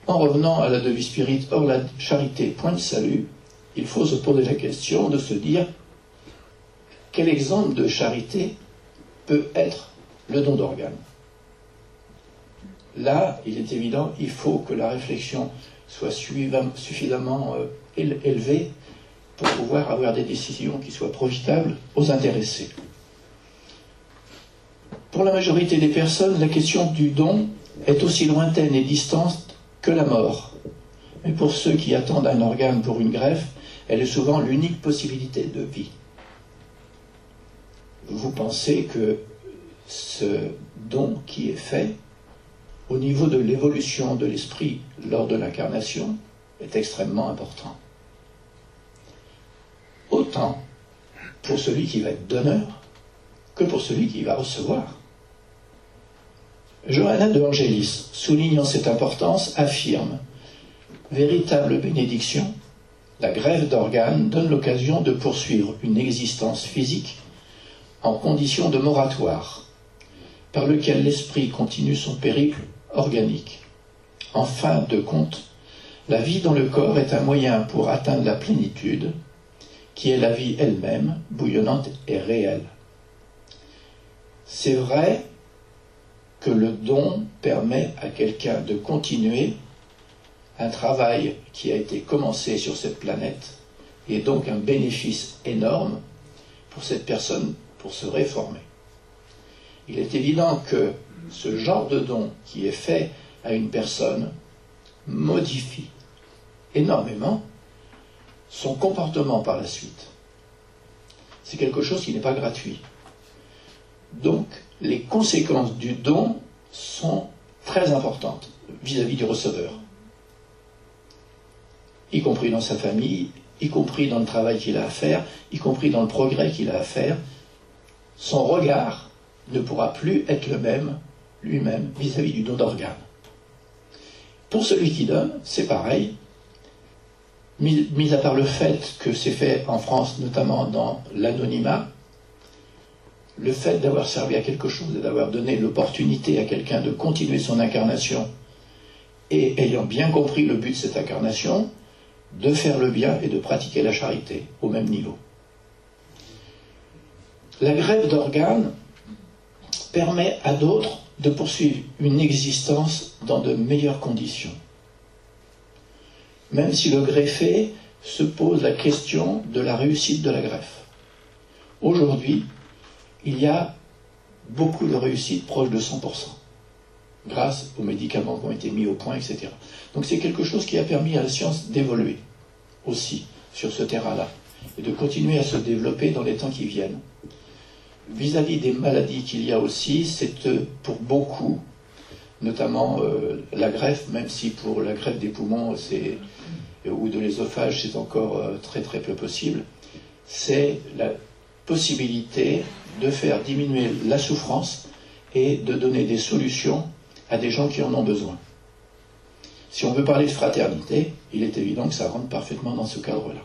En revenant à la devise spirit, hors la charité, point de salut, il faut se poser la question de se dire quel exemple de charité peut être le don d'organes Là, il est évident, il faut que la réflexion soit suffisamment euh, élevée pour pouvoir avoir des décisions qui soient profitables aux intéressés. Pour la majorité des personnes, la question du don est aussi lointaine et distante que la mort. Mais pour ceux qui attendent un organe pour une greffe, elle est souvent l'unique possibilité de vie. Vous pensez que ce don qui est fait au niveau de l'évolution de l'esprit lors de l'incarnation est extrêmement important. Autant pour celui qui va être donneur que pour celui qui va recevoir. Johanna de Angelis, soulignant cette importance, affirme Véritable bénédiction, la grève d'organes donne l'occasion de poursuivre une existence physique en condition de moratoire, par lequel l'esprit continue son périple organique. En fin de compte, la vie dans le corps est un moyen pour atteindre la plénitude, qui est la vie elle-même, bouillonnante et réelle. C'est vrai que le don permet à quelqu'un de continuer un travail qui a été commencé sur cette planète et donc un bénéfice énorme pour cette personne pour se réformer. Il est évident que ce genre de don qui est fait à une personne modifie énormément son comportement par la suite. C'est quelque chose qui n'est pas gratuit. Donc, les conséquences du don sont très importantes vis-à-vis du receveur, y compris dans sa famille, y compris dans le travail qu'il a à faire, y compris dans le progrès qu'il a à faire. Son regard ne pourra plus être le même lui-même vis-à-vis du don d'organes. Pour celui qui donne, c'est pareil, mis, à part le fait que c'est fait en France, notamment dans l'anonymat, le fait d'avoir servi à quelque chose et d'avoir donné l'opportunité à quelqu'un de continuer son incarnation et ayant bien compris le but de cette incarnation, de faire le bien et de pratiquer la charité au même niveau. La grève d'organes permet à d'autres de poursuivre une existence dans de meilleures conditions. Même si le greffé se pose la question de la réussite de la greffe. Aujourd'hui, il y a beaucoup de réussites proches de 100%, grâce aux médicaments qui ont été mis au point, etc. Donc c'est quelque chose qui a permis à la science d'évoluer aussi sur ce terrain-là, et de continuer à se développer dans les temps qui viennent. Vis-à-vis des maladies qu'il y a aussi, c'est euh, pour beaucoup, notamment euh, la greffe, même si pour la greffe des poumons ou de l'ésophage c'est encore euh, très très peu possible, c'est la possibilité de faire diminuer la souffrance et de donner des solutions à des gens qui en ont besoin. Si on veut parler de fraternité, il est évident que ça rentre parfaitement dans ce cadre-là.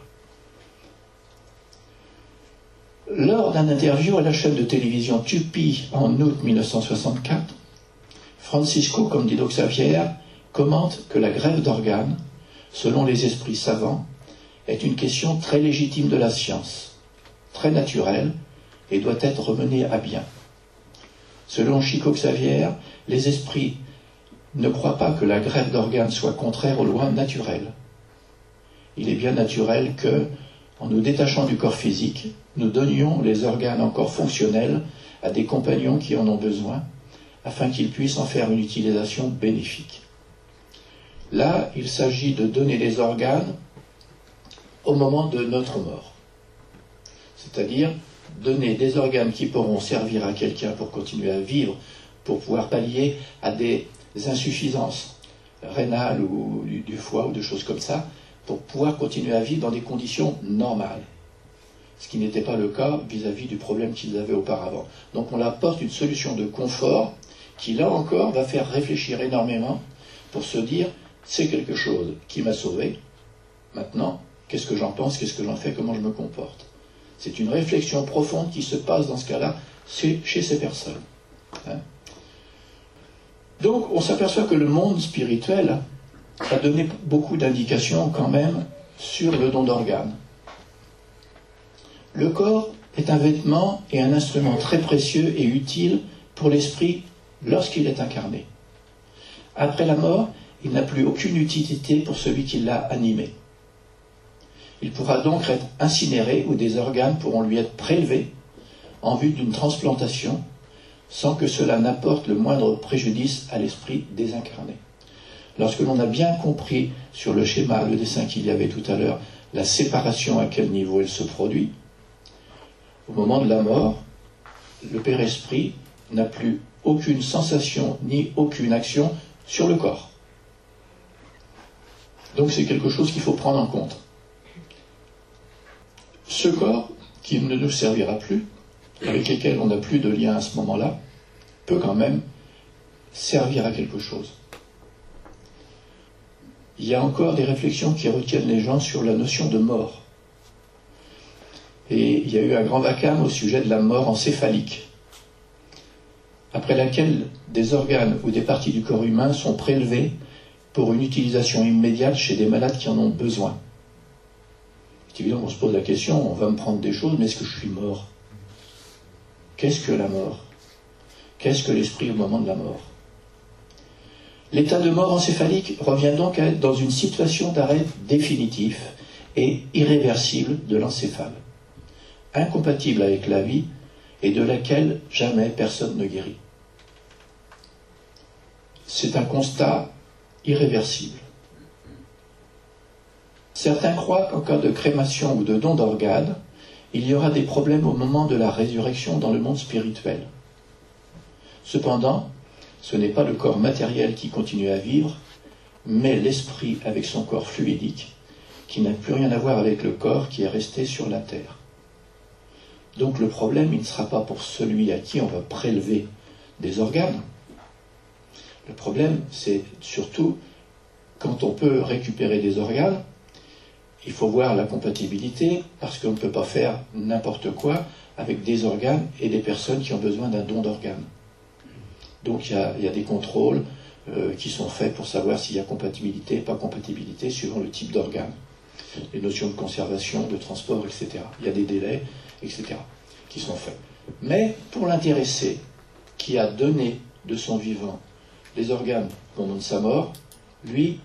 Lors d'un interview à la chaîne de télévision Tupi en août 1964, Francisco Candido Xavier commente que la grève d'organes, selon les esprits savants, est une question très légitime de la science, très naturelle et doit être menée à bien. Selon Chico Xavier, les esprits ne croient pas que la grève d'organes soit contraire aux lois naturelles. Il est bien naturel que, en nous détachant du corps physique, nous donnions les organes encore fonctionnels à des compagnons qui en ont besoin, afin qu'ils puissent en faire une utilisation bénéfique. Là, il s'agit de donner les organes au moment de notre mort. C'est-à-dire donner des organes qui pourront servir à quelqu'un pour continuer à vivre, pour pouvoir pallier à des insuffisances, rénale ou du, foie ou de choses comme ça, pour pouvoir continuer à vivre dans des conditions normales. Ce qui n'était pas le cas vis-à-vis du problème qu'ils avaient auparavant. Donc on apporte une solution de confort qui, là encore, va faire réfléchir énormément pour se dire, c'est quelque chose qui m'a sauvé. Maintenant, qu'est-ce que j'en pense, qu'est-ce que j'en fais, comment je me comporte? C'est une réflexion profonde qui se passe dans ce cas-là chez ces personnes. Hein. Donc on s'aperçoit que le monde spirituel a donné beaucoup d'indications quand même sur le don d'organes. Le corps est un vêtement et un instrument très précieux et utile pour l'esprit lorsqu'il est incarné. Après la mort, il n'a plus aucune utilité pour celui qui l'a animé. Il pourra donc être incinéré ou des organes pourront lui être prélevés en vue d'une transplantation sans que cela n'apporte le moindre préjudice à l'esprit désincarné. Lorsque l'on a bien compris sur le schéma, le dessin qu'il y avait tout à l'heure, la séparation à quel niveau elle se produit, au moment de la mort, le Père Esprit n'a plus aucune sensation ni aucune action sur le corps. Donc c'est quelque chose qu'il faut prendre en compte. Ce corps, qui ne nous servira plus, avec lesquels on n'a plus de lien à ce moment-là, peut quand même servir à quelque chose. Il y a encore des réflexions qui retiennent les gens sur la notion de mort. Et il y a eu un grand vacarme au sujet de la mort encéphalique, après laquelle des organes ou des parties du corps humain sont prélevés pour une utilisation immédiate chez des malades qui en ont besoin. C'est évident qu'on se pose la question, on va me prendre des choses, mais est-ce que je suis mort? Qu'est-ce que la mort? Qu'est-ce que l'esprit au moment de la mort? L'état de mort encéphalique revient donc à être dans une situation d'arrêt définitif et irréversible de l'encéphale, incompatible avec la vie et de laquelle jamais personne ne guérit. C'est un constat irréversible. Certains croient qu'en cas de crémation ou de don d'organes, il y aura des problèmes au moment de la résurrection dans le monde spirituel. Cependant, ce n'est pas le corps matériel qui continue à vivre, mais l'esprit avec son corps fluidique, qui n'a plus rien à voir avec le corps qui est resté sur la terre. Donc le problème, il ne sera pas pour celui à qui on va prélever des organes. Le problème, c'est surtout quand on peut récupérer des organes, il faut voir la compatibilité, parce qu'on ne peut pas faire n'importe quoi avec des organes et des personnes qui ont besoin d'un don d'organes. Donc il y, a, des contrôles euh, qui sont faits pour savoir s'il y a compatibilité, pas compatibilité, suivant le type d'organe. Les notions de conservation, de transport, etc. Il y a des délais, etc. qui sont faits. Mais pour l'intéressé qui a donné de son vivant les organes au moment de sa mort, lui,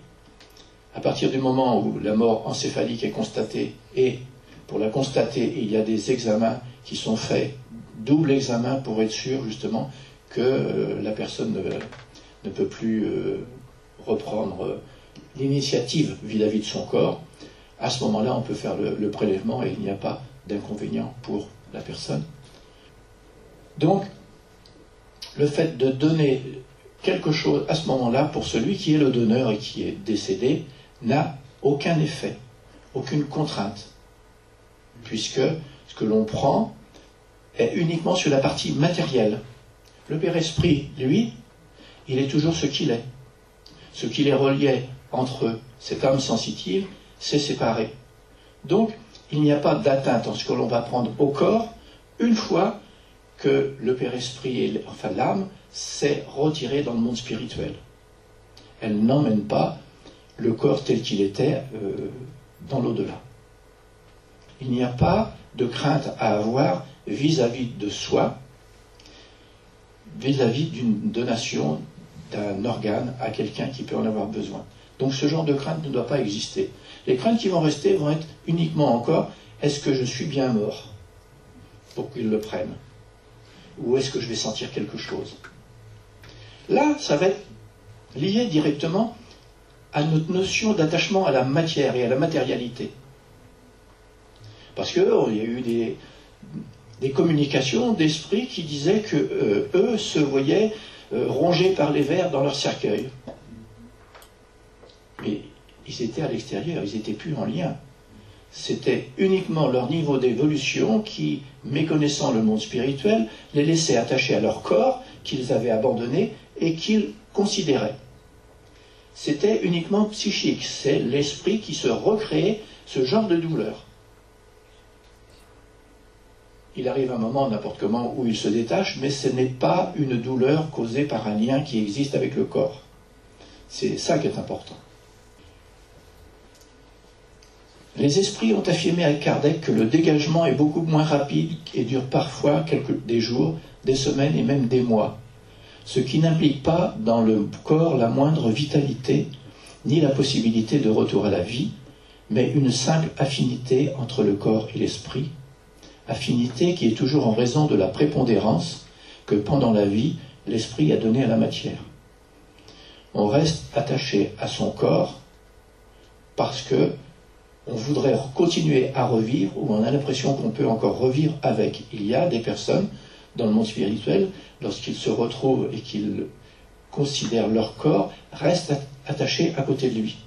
à partir du moment où la mort encéphalique est constatée, et pour la constater, il y a des examens qui sont faits, double examen pour être sûr justement que euh, la personne ne, peut plus euh, reprendre euh, l'initiative vis-à-vis de son corps, à ce moment-là, on peut faire le, prélèvement et il n'y a pas d'inconvénient pour la personne. Donc, le fait de donner quelque chose à ce moment-là pour celui qui est le donneur et qui est décédé n'a aucun effet, aucune contrainte, puisque ce que l'on prend est uniquement sur la partie matérielle. Le Père Esprit, lui, il est toujours ce qu'il est. Ce qui les reliait entre cette âme sensitive, c'est séparé. Donc, il n'y a pas d'atteinte en ce que l'on va prendre au corps une fois que le Père Esprit, enfin l'âme, s'est retiré dans le monde spirituel. Elle n'emmène pas le corps tel qu'il était euh, dans l'au-delà. Il n'y a pas de crainte à avoir vis-à-vis de soi vis-à-vis d'une donation d'un organe à quelqu'un qui peut en avoir besoin. Donc ce genre de crainte ne doit pas exister. Les craintes qui vont rester vont être uniquement encore est-ce que je suis bien mort pour qu'ils le prennent Ou est-ce que je vais sentir quelque chose Là, ça va être lié directement à notre notion d'attachement à la matière et à la matérialité. Parce qu'il oh, y a eu des, des communications d'esprit qui disaient que euh, eux se voyaient euh, rongés par les vers dans leur cercueil. ils étaient à l'extérieur, ils n'étaient plus en lien. C'était uniquement leur niveau d'évolution qui, méconnaissant le monde spirituel, les laissait attachés à leur corps qu'ils avaient abandonné et qu'ils considéraient. C'était uniquement psychique, c'est l'esprit qui se recréait ce genre de douleur. Il arrive un moment, n'importe comment, où il se détache, mais ce n'est pas une douleur causée par un lien qui existe avec le corps. C'est ça qui est important. Les esprits ont affirmé à Kardec que le dégagement est beaucoup moins rapide et dure parfois quelques, des jours, des semaines et même des mois, ce qui n'implique pas dans le corps la moindre vitalité ni la possibilité de retour à la vie, mais une simple affinité entre le corps et l'esprit, affinité qui est toujours en raison de la prépondérance que pendant la vie l'esprit a donnée à la matière. On reste attaché à son corps parce que on voudrait continuer à revivre ou on a l'impression qu'on peut encore revivre avec. Il y a des personnes dans le monde spirituel, lorsqu'ils se retrouvent et qu'ils considèrent leur corps, restent attachés à côté de lui.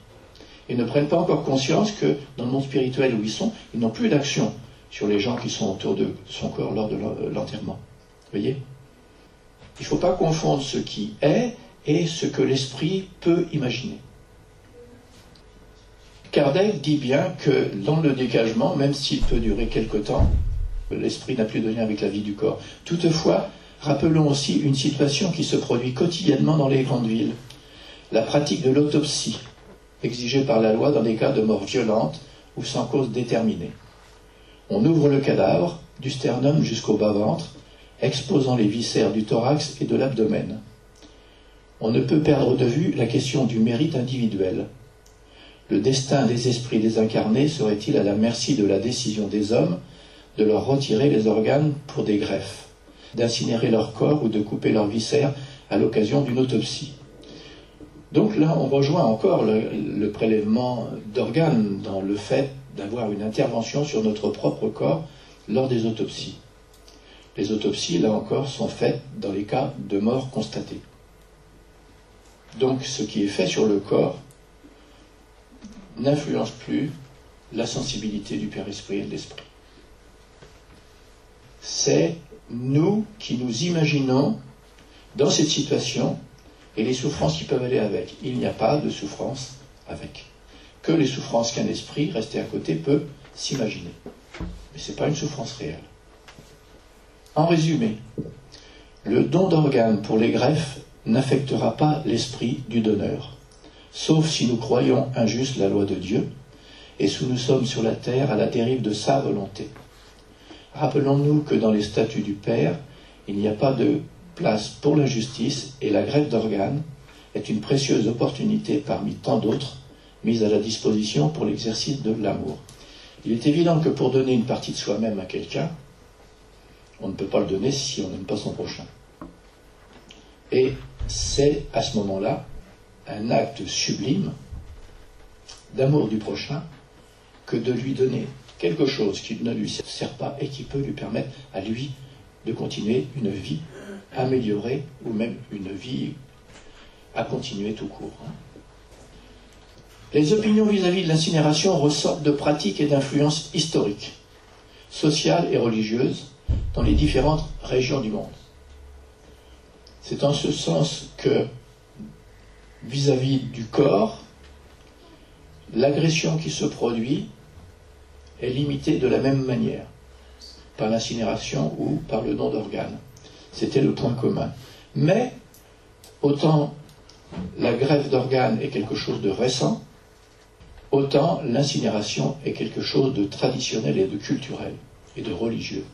Ils ne prennent pas encore conscience que dans le monde spirituel où ils sont, ils n'ont plus d'action sur les gens qui sont autour de son corps lors de l'enterrement. Vous voyez? Il ne faut pas confondre ce qui est et ce que l'esprit peut imaginer. Kardec dit bien que dans le dégagement, même s'il peut durer quelque temps, l'esprit n'a plus de lien avec la vie du corps. Toutefois, rappelons aussi une situation qui se produit quotidiennement dans les grandes villes. La pratique de l'autopsie, exigée par la loi dans des cas de mort violente ou sans cause déterminée. On ouvre le cadavre, du sternum jusqu'au bas-ventre, exposant les viscères du thorax et de l'abdomen. On ne peut perdre de vue la question du mérite individuel. Le destin des esprits désincarnés serait-il à la merci de la décision des hommes de leur retirer les organes pour des greffes, d'incinérer leur corps ou de couper leurs viscères à l'occasion d'une autopsie? Donc là, on rejoint encore le, prélèvement d'organes dans le fait d'avoir une intervention sur notre propre corps lors des autopsies. Les autopsies, là encore, sont faites dans les cas de mort constatée. Donc ce qui est fait sur le corps n'influence plus la sensibilité du Père Esprit et de l'Esprit. C'est nous qui nous imaginons dans cette situation et les souffrances qui peuvent aller avec. Il n'y a pas de souffrance avec. Que les souffrances qu'un esprit resté à côté peut s'imaginer. Mais ce n'est pas une souffrance réelle. En résumé, le don d'organes pour les greffes n'affectera pas l'esprit du donneur sauf si nous croyons injuste la loi de Dieu, et si nous sommes sur la terre à la dérive de sa volonté. Rappelons-nous que dans les statuts du Père, il n'y a pas de place pour l'injustice, et la grève d'organes est une précieuse opportunité parmi tant d'autres mise à la disposition pour l'exercice de l'amour. Il est évident que pour donner une partie de soi-même à quelqu'un, on ne peut pas le donner si on n'aime pas son prochain. Et c'est à ce moment-là un acte sublime d'amour du prochain que de lui donner quelque chose qui ne lui sert pas et qui peut lui permettre à lui de continuer une vie améliorée ou même une vie à continuer tout court. Les opinions vis-à-vis de l'incinération ressortent de pratiques et d'influences historiques, sociales et religieuses dans les différentes régions du monde. C'est en ce sens que vis-à-vis du corps, l'agression qui se produit est limitée de la même manière, par l'incinération ou par le don d'organes. C'était le point commun. Mais, autant la grève d'organes est quelque chose de récent, autant l'incinération est quelque chose de traditionnel et de culturel et de religieux.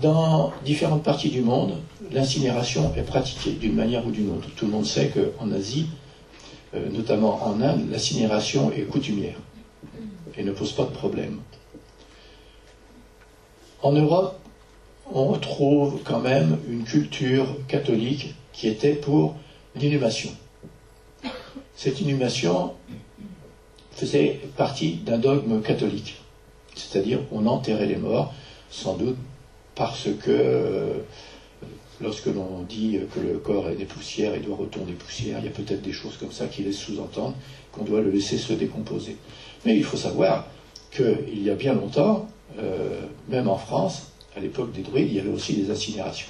Dans différentes parties du monde, l'incinération est pratiquée d'une manière ou d'une autre. Tout le monde sait qu'en Asie, euh, notamment en Inde, l'incinération est coutumière et ne pose pas de problème. En Europe, on retrouve quand même une culture catholique qui était pour l'inhumation. Cette inhumation faisait partie d'un dogme catholique, c'est-à-dire on enterrait les morts, sans doute parce que lorsque l'on dit que le corps est des poussières et doit retourner poussière, il y a peut-être des choses comme ça qui laissent sous-entendre qu'on doit le laisser se décomposer. Mais il faut savoir qu'il y a bien longtemps, euh, même en France, à l'époque des druides, il y avait aussi des incinérations.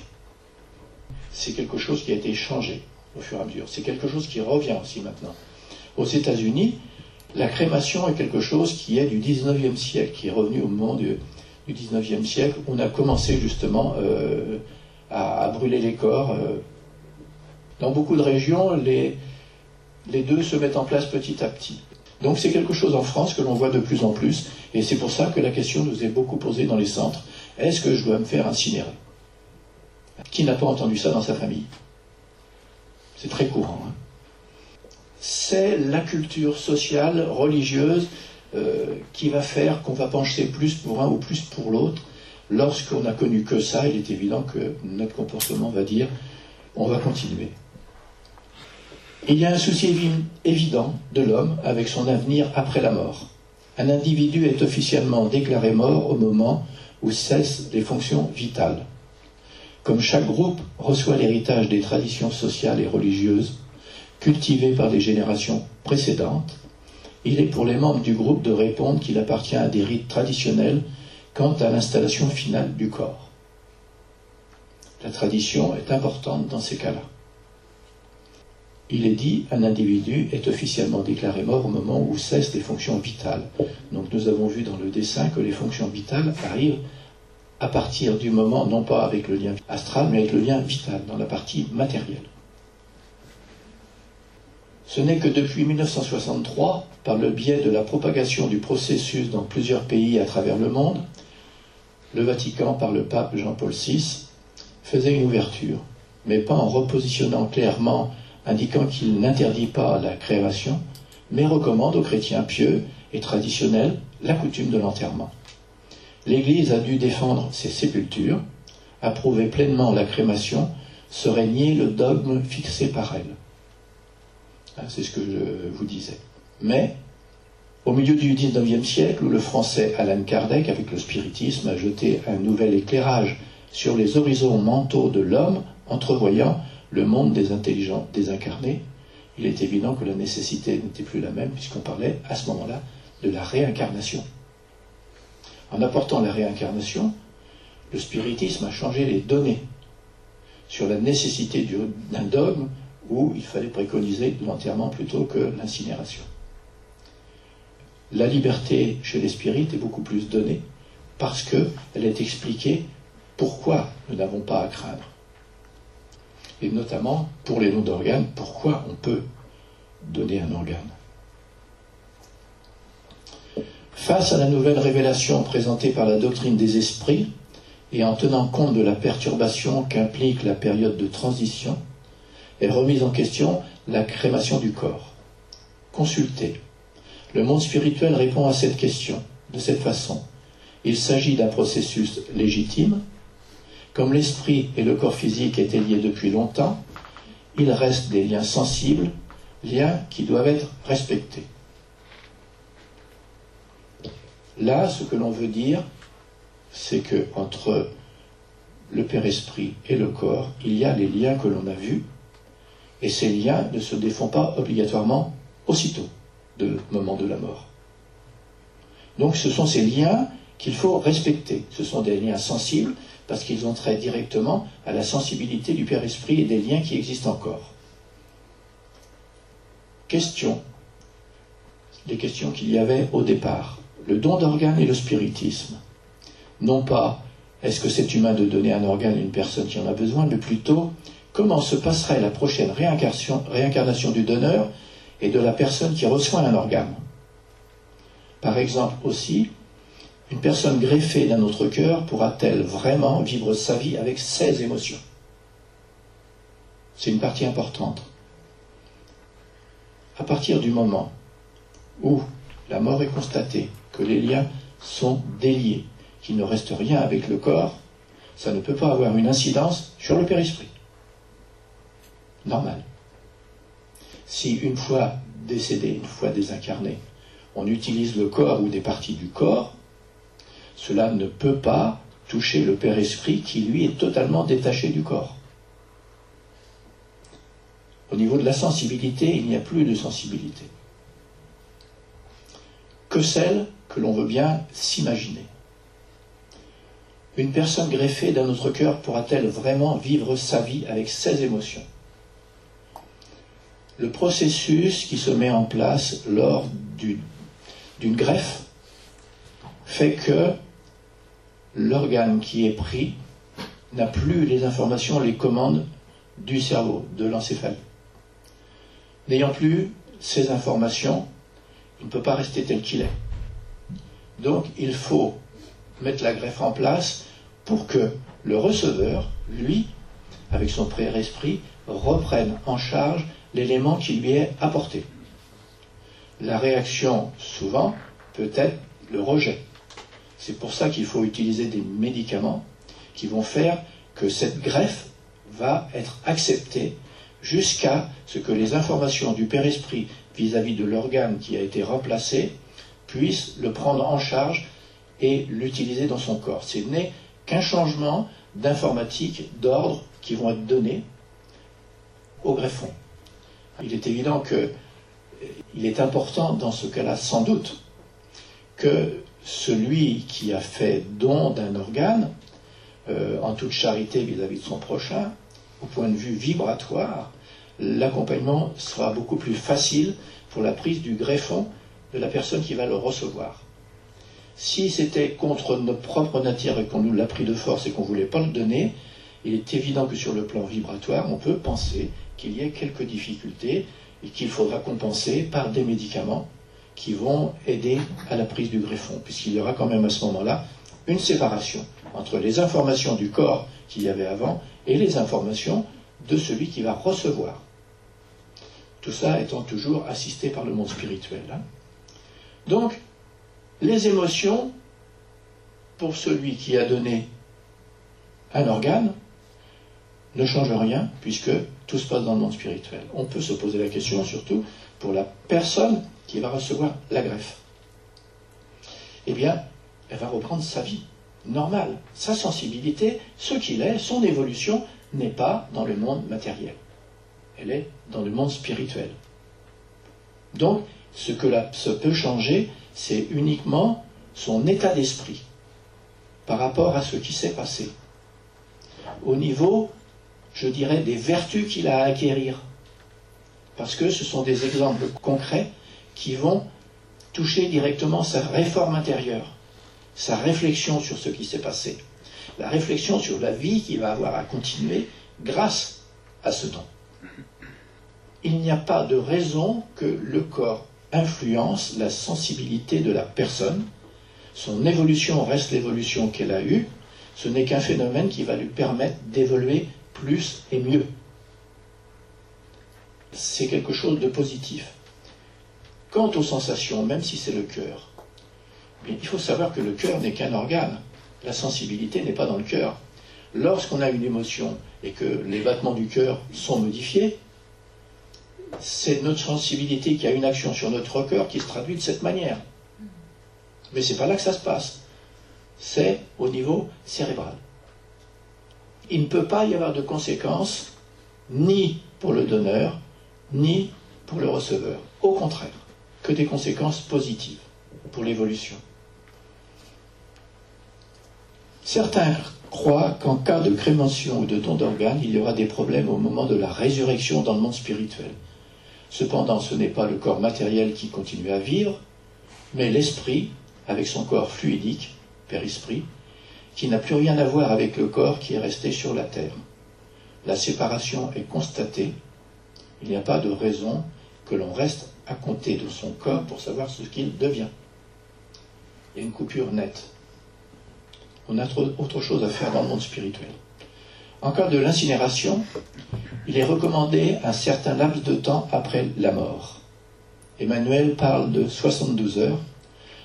C'est quelque chose qui a été changé au fur et à mesure. C'est quelque chose qui revient aussi maintenant. Aux États-Unis, la crémation est quelque chose qui est du 19e siècle, qui est revenu au moment du, 19e siècle. On a commencé justement euh, à, brûler les corps. Euh. Dans beaucoup de régions, les, les deux se mettent en place petit à petit. Donc c'est quelque chose en France que l'on voit de plus en plus, et c'est pour ça que la question nous est beaucoup posée dans les centres. Est-ce que je dois me faire incinérer? Qui n'a pas entendu ça dans sa famille? C'est très courant. Hein. c'est la culture sociale, religieuse, euh, qui va faire qu'on va pencher plus pour un ou plus pour l'autre. Lorsqu'on n'a connu que ça, il est évident que notre comportement va dire on va continuer. Il y a un souci évident de l'homme avec son avenir après la mort. Un individu est officiellement déclaré mort au moment où cessent les fonctions vitales. Comme chaque groupe reçoit l'héritage des traditions sociales et religieuses cultivées par les générations précédentes, il est pour les membres du groupe de répondre qu'il appartient à des rites traditionnels quant à l'installation finale du corps. La tradition est importante dans ces cas-là il est dit un individu est officiellement déclaré mort au moment où cessent les fonctions vitales. Donc nous avons vu dans le dessin que les fonctions vitales arrivent à partir du moment, non pas avec le lien astral, mais avec le lien vital, dans la partie matérielle. Ce n'est que depuis 1963, par le biais de la propagation du processus dans plusieurs pays à travers le monde, le Vatican, par le pape Jean-Paul VI, faisait une ouverture, mais pas en repositionnant clairement indiquant qu'il n'interdit pas la création, mais recommande aux chrétiens pieux et traditionnels la coutume de l'enterrement. L'Église a dû défendre ses sépultures, approuver pleinement la crémation serait nier le dogme fixé par elle. Ah, c'est ce que je vous disais. Mais, au milieu du XIXe siècle, où le français Alan Kardec, avec le spiritisme, a jeté un nouvel éclairage sur les horizons mentaux de l'homme, entrevoyant le monde des intelligents désincarnés, il est évident que la nécessité n'était plus la même puisqu'on parlait à ce moment-là de la réincarnation. En apportant la réincarnation, le spiritisme a changé les données sur la nécessité d'un dogme où il fallait préconiser l'enterrement plutôt que l'incinération. La liberté chez les spirites est beaucoup plus donnée parce qu'elle est expliquée pourquoi nous n'avons pas à craindre et notamment pour les noms d'organes, pourquoi on peut donner un organe. Face à la nouvelle révélation présentée par la doctrine des esprits, et en tenant compte de la perturbation qu'implique la période de transition, est remise en question la crémation du corps. Consultez. Le monde spirituel répond à cette question de cette façon. Il s'agit d'un processus légitime, comme l'esprit et le corps physique étaient liés depuis longtemps, il reste des liens sensibles, liens qui doivent être respectés. Là, ce que l'on veut dire, c'est que entre le Père Esprit et le corps, il y a les liens que l'on a vus, et ces liens ne se défont pas obligatoirement aussitôt de moment de la mort. Donc ce sont ces liens qu'il faut respecter. Ce sont des liens sensibles parce qu'ils ont trait directement à la sensibilité du Père Esprit et des liens qui existent encore. Question. Les questions qu'il y avait au départ. Le don d'organes et le spiritisme. Non pas est-ce que c'est humain de donner un organe à une personne qui en a besoin, mais plutôt comment se passerait la prochaine réincarnation, réincarnation du donneur et de la personne qui reçoit un organe? Par exemple aussi, une personne greffée d'un autre cœur pourra-t-elle vraiment vivre sa vie avec ses émotions? C'est une partie importante. À partir du moment où la mort est constatée, les liens sont déliés, qu'il ne reste rien avec le corps, ça ne peut pas avoir une incidence sur le périsprit. Normal. Si une fois décédé, une fois désincarné, on utilise le corps ou des parties du corps, cela ne peut pas toucher le Père Esprit qui, lui, est totalement détaché du corps. Au niveau de la sensibilité, il n'y a plus de sensibilité. Que celle que l'on veut bien s'imaginer. Une personne greffée d'un autre cœur pourra-t-elle vraiment vivre sa vie avec ses émotions? Le processus qui se met en place lors d'une greffe fait que l'organe qui est pris n'a plus les informations, les commandes du cerveau, de l'encéphale. N'ayant plus ces informations, il ne peut pas rester tel qu'il est. Donc il faut mettre la greffe en place pour que le receveur, lui, avec son pré-esprit, reprenne en charge l'élément qui lui est apporté. La réaction, souvent, peut être le rejet. C'est pour ça qu'il faut utiliser des médicaments qui vont faire que cette greffe va être acceptée jusqu'à ce que les informations du Père-Esprit vis-à-vis de l'organe qui a été remplacé puissent le prendre en charge et l'utiliser dans son corps. Ce n'est qu'un changement d'informatique, d'ordre qui vont être donnés au greffon. Il est évident que il est important dans ce cas-là, sans doute, que celui qui a fait don d'un organe, euh, en toute charité vis-à-vis de son prochain, au point de vue vibratoire, l'accompagnement sera beaucoup plus facile pour la prise du greffon de la personne qui va le recevoir. Si c'était contre notre propre nature et qu'on nous l'a pris de force et qu'on ne voulait pas le donner, il est évident que sur le plan vibratoire, on peut penser qu'il y ait quelques difficultés et qu'il faudra compenser par des médicaments qui vont aider à la prise du greffon, puisqu'il y aura quand même à ce moment-là une séparation entre les informations du corps qu'il y avait avant et les informations de celui qui va recevoir. Tout ça étant toujours assisté par le monde spirituel. Hein. Donc, les émotions, pour celui qui a donné un organe, ne changent rien puisque tout se passe dans le monde spirituel. On peut se poser la question surtout pour la personne qui va recevoir la greffe. Eh bien, elle va reprendre sa vie normale, sa sensibilité, ce qu'il est, son évolution n'est pas dans le monde matériel. Elle est dans le monde spirituel. Donc, ce que ça peut changer, c'est uniquement son état d'esprit par rapport à ce qui s'est passé. Au niveau, je dirais, des vertus qu'il a à acquérir. Parce que ce sont des exemples concrets qui vont toucher directement sa réforme intérieure, sa réflexion sur ce qui s'est passé, la réflexion sur la vie qu'il va avoir à continuer grâce à ce don. Il n'y a pas de raison que le corps influence la sensibilité de la personne. Son évolution reste l'évolution qu'elle a eue. Ce n'est qu'un phénomène qui va lui permettre d'évoluer plus et mieux. C'est quelque chose de positif. Quant aux sensations, même si c'est le cœur, il faut savoir que le cœur n'est qu'un organe. La sensibilité n'est pas dans le cœur. Lorsqu'on a une émotion et que les battements du cœur sont modifiés, c'est notre sensibilité qui a une action sur notre cœur qui se traduit de cette manière. Mais c'est pas là que ça se passe. C'est au niveau cérébral. Il ne peut pas y avoir de conséquences ni pour le donneur, ni pour le receveur. Au contraire, que des conséquences positives pour l'évolution. Certains croient qu'en cas de crémation ou de don d'organes, il y aura des problèmes au moment de la résurrection dans le monde spirituel. Cependant, ce n'est pas le corps matériel qui continue à vivre, mais l'esprit, avec son corps fluidique, père-esprit, qui n'a plus rien à voir avec le corps qui est resté sur la terre. La séparation est constatée. Il n'y a pas de raison que l'on reste à compter de son corps pour savoir ce qu'il devient. Il y a une coupure nette. On a autre chose à faire dans le monde spirituel. En cas de l'incinération, il est recommandé un certain laps de temps après la mort. Emmanuel parle de 72 heures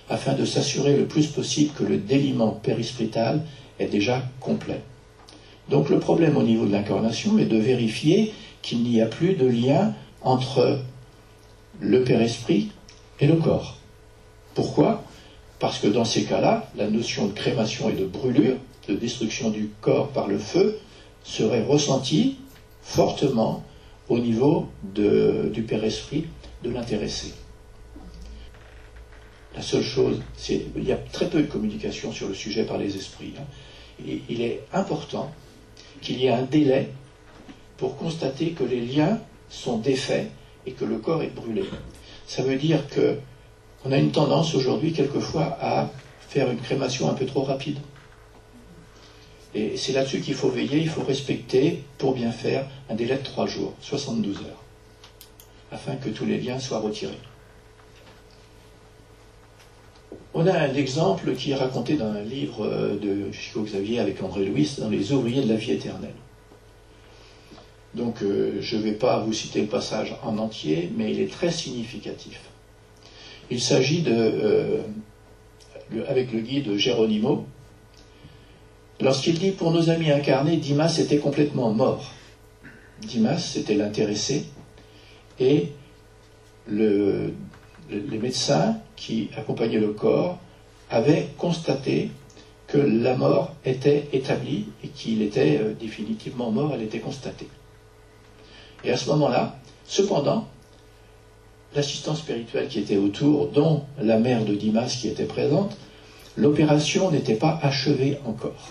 afin de s'assurer le plus possible que le déliement périsprital est déjà complet. Donc le problème au niveau de l'incarnation est de vérifier qu'il n'y a plus de lien entre le père-esprit et le corps. Pourquoi? Parce que dans ces cas-là, la notion de crémation et de brûlure, de destruction du corps par le feu, serait ressentie fortement au niveau du Père Esprit, de l'intéressé. La seule chose, c'est il y a très peu de communication sur le sujet par les esprits. Hein. Il est important qu'il y ait un délai pour constater que les liens sont défaits et que le corps est brûlé. Ça veut dire que on a une tendance aujourd'hui quelquefois à faire une crémation un peu trop rapide. Et c'est là-dessus qu'il faut veiller, il faut respecter, pour bien faire, un délai de 3 jours, 72 heures, afin que tous les liens soient retirés. On a un exemple qui est raconté dans un livre de Chico Xavier avec André Louis dans Les ouvriers de la vie éternelle. Donc euh, je ne vais pas vous citer le passage en entier, mais il est très significatif. Il s'agit de, euh, avec le guide Geronimo, lorsqu'il dit pour nos amis incarnés, Dimas était complètement mort. Dimas, c'était l'intéressé, et le, les médecins qui accompagnaient le corps avaient constaté que la mort était établie et qu'il était euh, définitivement mort, elle était constatée. Et à ce moment-là, cependant, l'assistance spirituelle qui était autour, dont la mère de Dimas qui était présente, l'opération n'était pas achevée encore.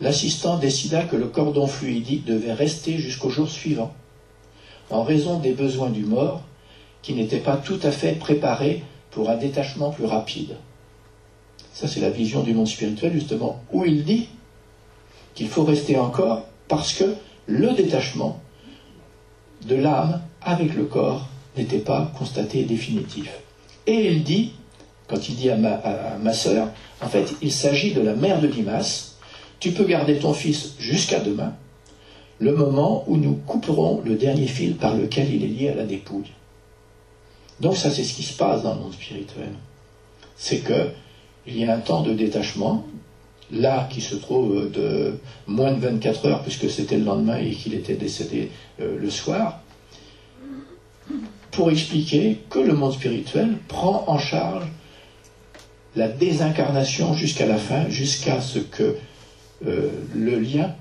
L'assistant décida que le cordon fluidique devait rester jusqu'au jour suivant, en raison des besoins du mort, qui n'était pas tout à fait préparé pour un détachement plus rapide. Ça, c'est la vision du monde spirituel, justement, où il dit qu'il faut rester encore parce que le détachement de l'âme avec le corps n'était pas constaté définitif. Et il dit, quand il dit à ma, sœur, en fait, il s'agit de la mère de Dimas, tu peux garder ton fils jusqu'à demain, le moment où nous couperons le dernier fil par lequel il est lié à la dépouille. Donc ça, c'est ce qui se passe dans le monde spirituel. C'est que il y a un temps de détachement, là qui se trouve de moins de 24 heures, puisque c'était le lendemain et qu'il était décédé euh, le soir, pour expliquer que le monde spirituel prend en charge la désincarnation jusqu'à la fin, jusqu'à ce que euh, le lien,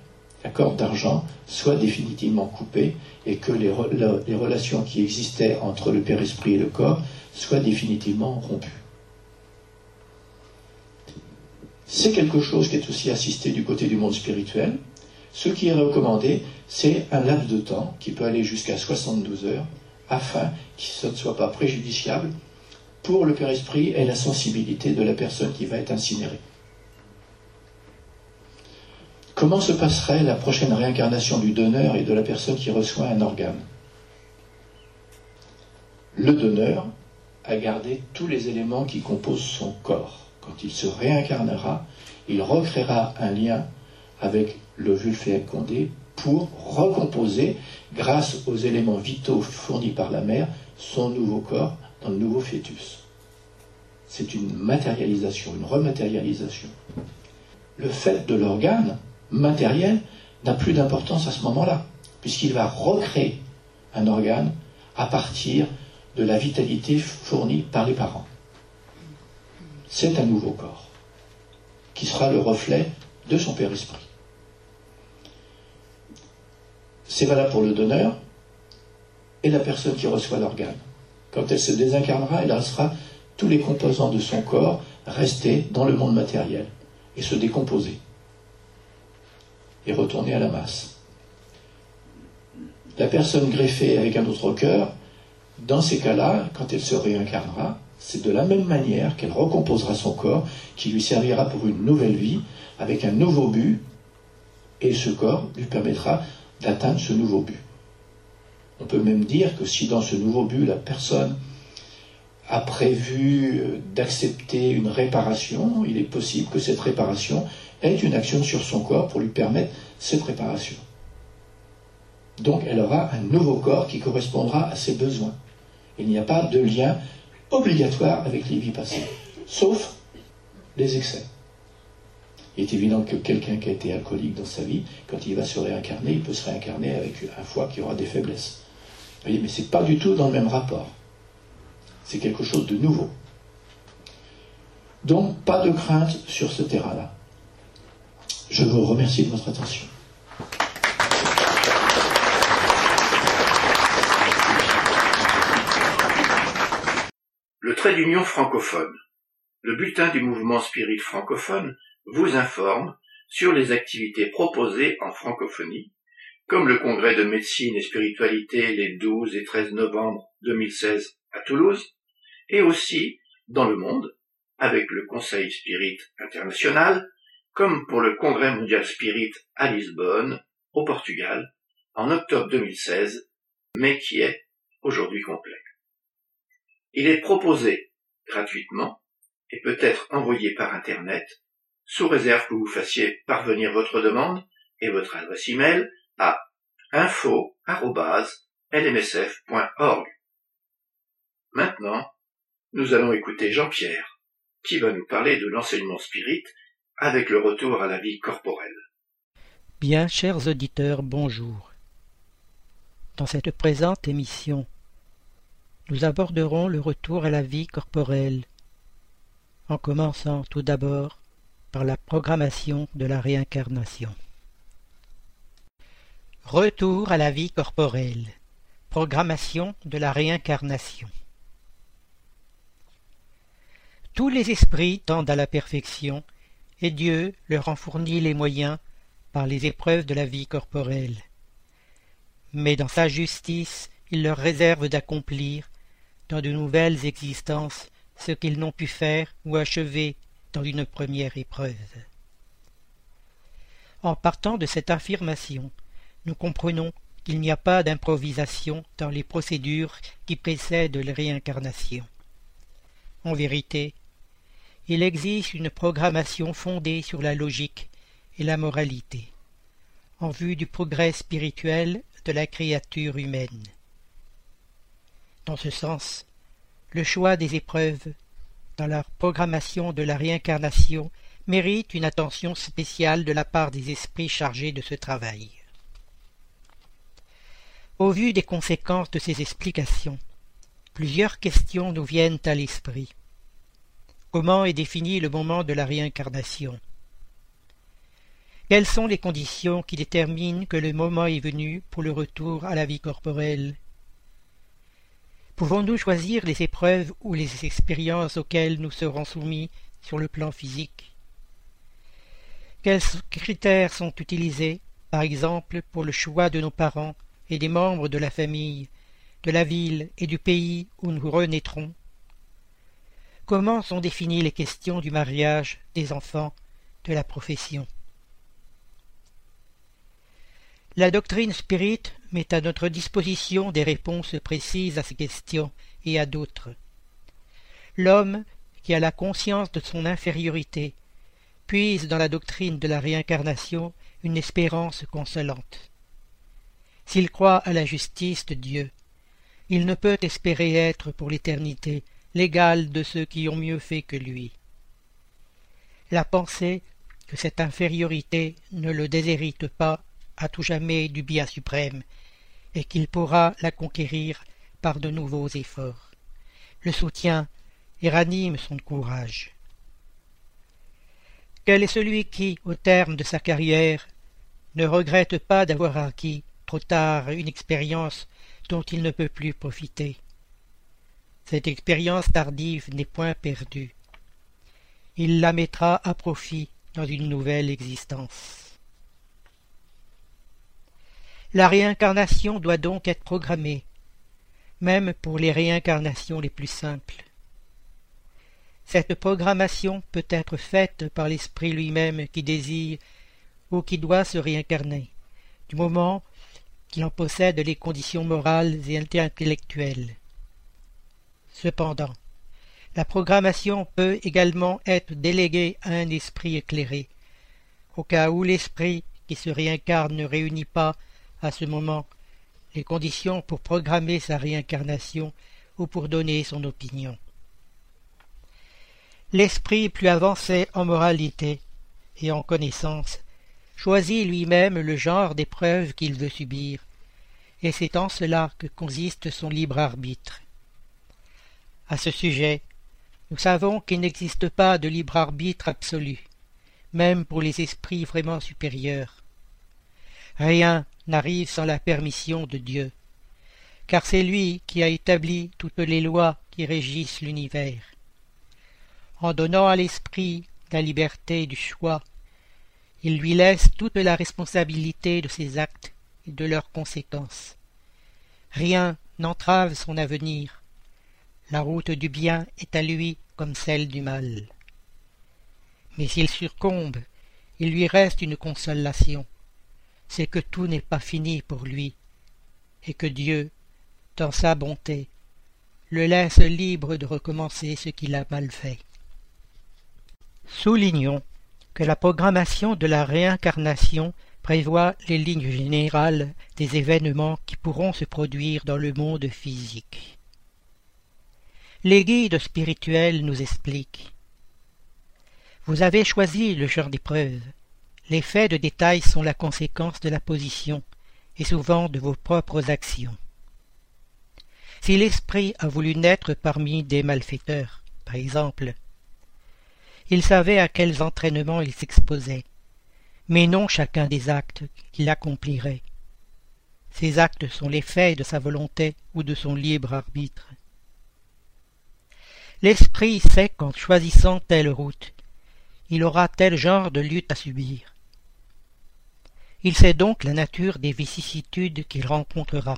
la corde d'argent, soit définitivement coupé et que les, les relations qui existaient entre le Père-Esprit et le corps soient définitivement rompues. C'est quelque chose qui est aussi assisté du côté du monde spirituel. Ce qui est recommandé, c'est un laps de temps qui peut aller jusqu'à 72 heures afin que ce ne soit pas préjudiciable pour le Père-Esprit et la sensibilité de la personne qui va être incinérée. Comment se passerait la prochaine réincarnation du donneur et de la personne qui reçoit un organe? Le donneur a gardé tous les éléments qui composent son corps. Quand il se réincarnera, il recréera un lien avec le vulféac condé pour recomposer, grâce aux éléments vitaux fournis par la mère, son nouveau corps dans le nouveau fœtus. C'est une matérialisation, une rematérialisation. Le fait de l'organe matériel n'a plus d'importance à ce moment-là, puisqu'il va recréer un organe à partir de la vitalité fournie par les parents. C'est un nouveau corps, qui sera le reflet de son Père Esprit. C'est valable pour le donneur et la personne qui reçoit l'organe. Quand elle se désincarnera, elle laissera tous les composants de son corps rester dans le monde matériel et se décomposer et retourner à la masse. La personne greffée avec un autre cœur, dans ces cas-là, quand elle se réincarnera, c'est de la même manière qu'elle recomposera son corps, qui lui servira pour une nouvelle vie, avec un nouveau but, et ce corps lui permettra d'atteindre ce nouveau but. On peut même dire que si dans ce nouveau but, la personne a prévu euh, d'accepter une réparation, il est possible que cette réparation ait une action sur son corps pour lui permettre cette réparation. Donc elle aura un nouveau corps qui correspondra à ses besoins. Il n'y a pas de lien obligatoire avec les vies passées, sauf les excès. Il est évident que quelqu'un qui a été alcoolique dans sa vie, quand il va se réincarner, il peut se réincarner avec un foie qui aura des faiblesses. Mais ce n'est pas du tout dans le même rapport. C'est quelque chose de nouveau. Donc, pas de crainte sur ce terrain-là. Je vous remercie de votre attention. Le trait d'union francophone. Le bulletin du mouvement spirit francophone vous informe sur les activités proposées en francophonie, comme le congrès de médecine et spiritualité les 12 et 13 novembre 2016 à Toulouse, et aussi dans le monde, avec le Conseil Spirit International, comme pour le Congrès mondial Spirit à Lisbonne, au Portugal, en octobre 2016, mais qui est aujourd'hui complet. Il est proposé gratuitement et peut être envoyé par Internet, sous réserve que vous fassiez parvenir votre demande et votre adresse email à info.lmsf.org. Maintenant, nous allons écouter Jean-Pierre, qui va nous parler de l'enseignement spirit avec le retour à la vie corporelle. Bien, chers auditeurs, bonjour. Dans cette présente émission, nous aborderons le retour à la vie corporelle, en commençant tout d'abord par la programmation de la réincarnation. Retour à la vie corporelle. Programmation de la réincarnation. Tous les esprits tendent à la perfection, et Dieu leur en fournit les moyens par les épreuves de la vie corporelle. Mais dans sa justice, il leur réserve d'accomplir, dans de nouvelles existences, ce qu'ils n'ont pu faire ou achever dans une première épreuve. En partant de cette affirmation, nous comprenons qu'il n'y a pas d'improvisation dans les procédures qui précèdent la réincarnation. En vérité, il existe une programmation fondée sur la logique et la moralité, en vue du progrès spirituel de la créature humaine. Dans ce sens, le choix des épreuves dans la programmation de la réincarnation mérite une attention spéciale de la part des esprits chargés de ce travail. Au vu des conséquences de ces explications, plusieurs questions nous viennent à l'esprit. Comment est défini le moment de la réincarnation. Quelles sont les conditions qui déterminent que le moment est venu pour le retour à la vie corporelle? Pouvons-nous choisir les épreuves ou les expériences auxquelles nous serons soumis sur le plan physique? Quels critères sont utilisés, par exemple, pour le choix de nos parents et des membres de la famille, de la ville et du pays où nous renaîtrons? Comment sont définies les questions du mariage, des enfants, de la profession? La doctrine spirit met à notre disposition des réponses précises à ces questions et à d'autres. L'homme, qui a la conscience de son infériorité, puise dans la doctrine de la réincarnation une espérance consolante. S'il croit à la justice de Dieu, il ne peut espérer être pour l'éternité l'égal de ceux qui ont mieux fait que lui. La pensée que cette infériorité ne le déshérite pas à tout jamais du bien suprême, et qu'il pourra la conquérir par de nouveaux efforts, le soutient et ranime son courage. Quel est celui qui, au terme de sa carrière, ne regrette pas d'avoir acquis trop tard une expérience dont il ne peut plus profiter? Cette expérience tardive n'est point perdue. Il la mettra à profit dans une nouvelle existence. La réincarnation doit donc être programmée, même pour les réincarnations les plus simples. Cette programmation peut être faite par l'esprit lui-même qui désire ou qui doit se réincarner, du moment qu'il en possède les conditions morales et intellectuelles. Cependant, la programmation peut également être déléguée à un esprit éclairé, au cas où l'esprit qui se réincarne ne réunit pas, à ce moment, les conditions pour programmer sa réincarnation ou pour donner son opinion. L'esprit plus avancé en moralité et en connaissance choisit lui-même le genre d'épreuve qu'il veut subir, et c'est en cela que consiste son libre arbitre. À ce sujet, nous savons qu'il n'existe pas de libre arbitre absolu, même pour les esprits vraiment supérieurs. Rien n'arrive sans la permission de Dieu, car c'est lui qui a établi toutes les lois qui régissent l'univers. En donnant à l'esprit la liberté du choix, il lui laisse toute la responsabilité de ses actes et de leurs conséquences. Rien n'entrave son avenir. La route du bien est à lui comme celle du mal. Mais s'il succombe, il lui reste une consolation, c'est que tout n'est pas fini pour lui, et que Dieu, dans sa bonté, le laisse libre de recommencer ce qu'il a mal fait. Soulignons que la programmation de la réincarnation prévoit les lignes générales des événements qui pourront se produire dans le monde physique. Les guides spirituels nous expliquent. Vous avez choisi le genre d'épreuve. Les faits de détail sont la conséquence de la position et souvent de vos propres actions. Si l'esprit a voulu naître parmi des malfaiteurs, par exemple, il savait à quels entraînements il s'exposait, mais non chacun des actes qu'il accomplirait. Ces actes sont les faits de sa volonté ou de son libre arbitre. L'esprit sait qu'en choisissant telle route, il aura tel genre de lutte à subir. Il sait donc la nature des vicissitudes qu'il rencontrera.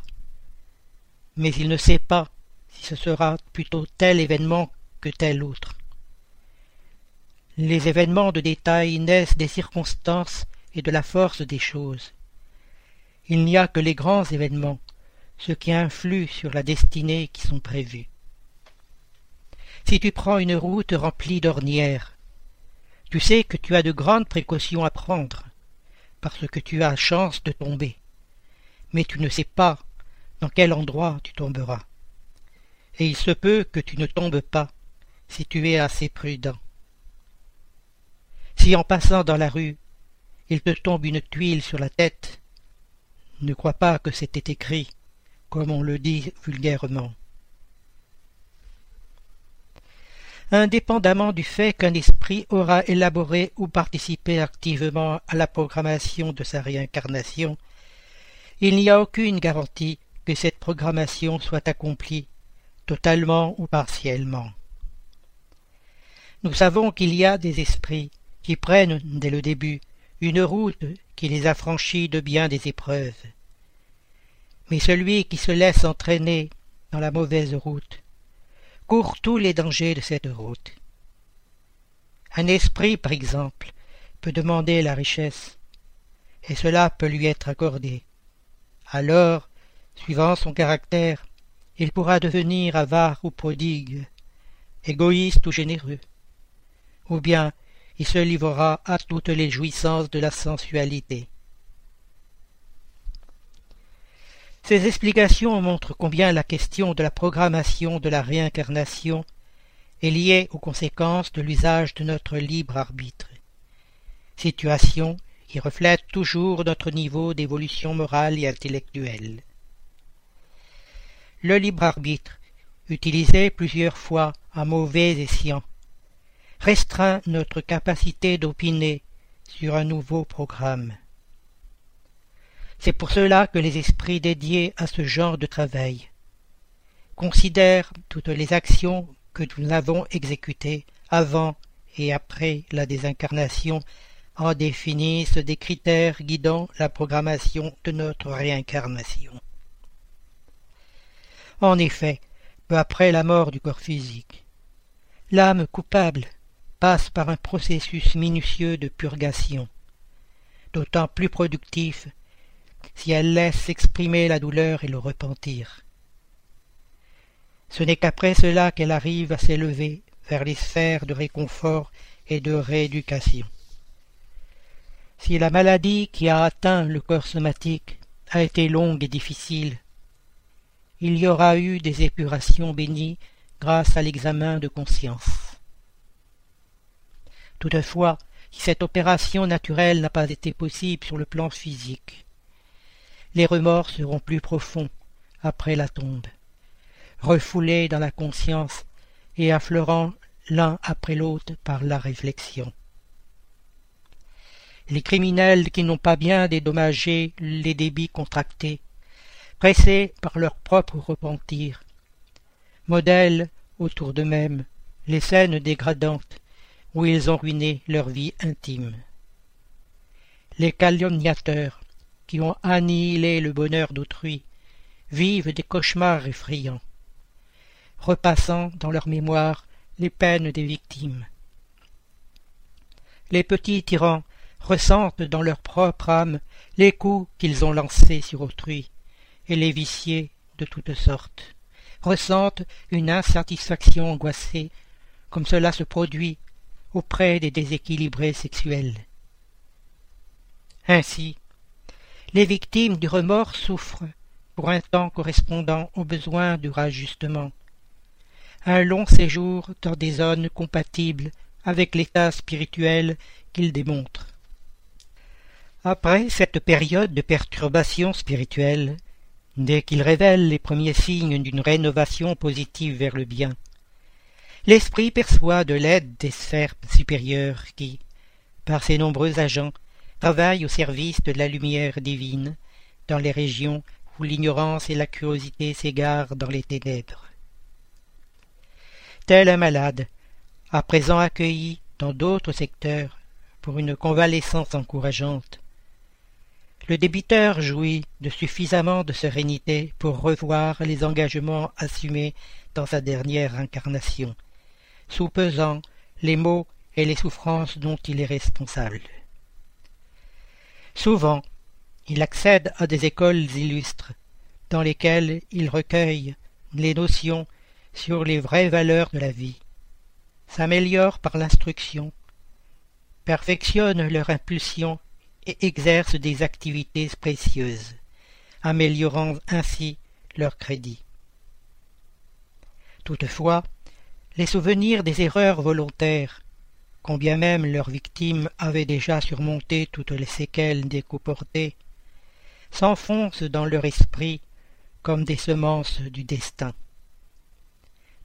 Mais il ne sait pas si ce sera plutôt tel événement que tel autre. Les événements de détail naissent des circonstances et de la force des choses. Il n'y a que les grands événements, ceux qui influent sur la destinée qui sont prévus. Si tu prends une route remplie d'ornières, tu sais que tu as de grandes précautions à prendre, parce que tu as chance de tomber. Mais tu ne sais pas dans quel endroit tu tomberas. Et il se peut que tu ne tombes pas, si tu es assez prudent. Si en passant dans la rue, il te tombe une tuile sur la tête, ne crois pas que c'était écrit, comme on le dit vulgairement. Indépendamment du fait qu'un esprit aura élaboré ou participé activement à la programmation de sa réincarnation, il n'y a aucune garantie que cette programmation soit accomplie, totalement ou partiellement. Nous savons qu'il y a des esprits qui prennent dès le début une route qui les affranchit de bien des épreuves. Mais celui qui se laisse entraîner dans la mauvaise route court tous les dangers de cette route. Un esprit, par exemple, peut demander la richesse, et cela peut lui être accordé. Alors, suivant son caractère, il pourra devenir avare ou prodigue, égoïste ou généreux, ou bien il se livrera à toutes les jouissances de la sensualité. Ces explications montrent combien la question de la programmation de la réincarnation est liée aux conséquences de l'usage de notre libre arbitre, situation qui reflète toujours notre niveau d'évolution morale et intellectuelle. Le libre arbitre, utilisé plusieurs fois à mauvais escient, restreint notre capacité d'opiner sur un nouveau programme. C'est pour cela que les esprits dédiés à ce genre de travail considèrent toutes les actions que nous avons exécutées avant et après la désincarnation en définissent des critères guidant la programmation de notre réincarnation. En effet, peu après la mort du corps physique, l'âme coupable passe par un processus minutieux de purgation, d'autant plus productif si elle laisse s'exprimer la douleur et le repentir. Ce n'est qu'après cela qu'elle arrive à s'élever vers les sphères de réconfort et de rééducation. Si la maladie qui a atteint le corps somatique a été longue et difficile, il y aura eu des épurations bénies grâce à l'examen de conscience. Toutefois, si cette opération naturelle n'a pas été possible sur le plan physique, les remords seront plus profonds après la tombe, refoulés dans la conscience et affleurant l'un après l'autre par la réflexion. Les criminels qui n'ont pas bien dédommagé les débits contractés, pressés par leur propre repentir, modèles autour d'eux-mêmes les scènes dégradantes où ils ont ruiné leur vie intime. Les calomniateurs qui ont annihilé le bonheur d'autrui vivent des cauchemars effrayants, repassant dans leur mémoire les peines des victimes. Les petits tyrans ressentent dans leur propre âme les coups qu'ils ont lancés sur autrui, et les viciés de toutes sortes ressentent une insatisfaction angoissée, comme cela se produit auprès des déséquilibrés sexuels. Ainsi, les victimes du remords souffrent, pour un temps correspondant aux besoins du rajustement, un long séjour dans des zones compatibles avec l'état spirituel qu'ils démontrent. Après cette période de perturbation spirituelle, dès qu'ils révèlent les premiers signes d'une rénovation positive vers le bien, l'esprit perçoit de l'aide des sphères supérieures qui, par ses nombreux agents, travaillent au service de la lumière divine dans les régions où l'ignorance et la curiosité s'égarent dans les ténèbres tel un malade, à présent accueilli dans d'autres secteurs pour une convalescence encourageante. Le débiteur jouit de suffisamment de sérénité pour revoir les engagements assumés dans sa dernière incarnation, sous-pesant les maux et les souffrances dont il est responsable. Souvent, il accède à des écoles illustres, dans lesquelles il recueille les notions sur les vraies valeurs de la vie, s'améliorent par l'instruction, perfectionnent leur impulsion et exercent des activités précieuses, améliorant ainsi leur crédit. Toutefois, les souvenirs des erreurs volontaires, combien même leurs victimes avaient déjà surmonté toutes les séquelles des coups s'enfoncent dans leur esprit comme des semences du destin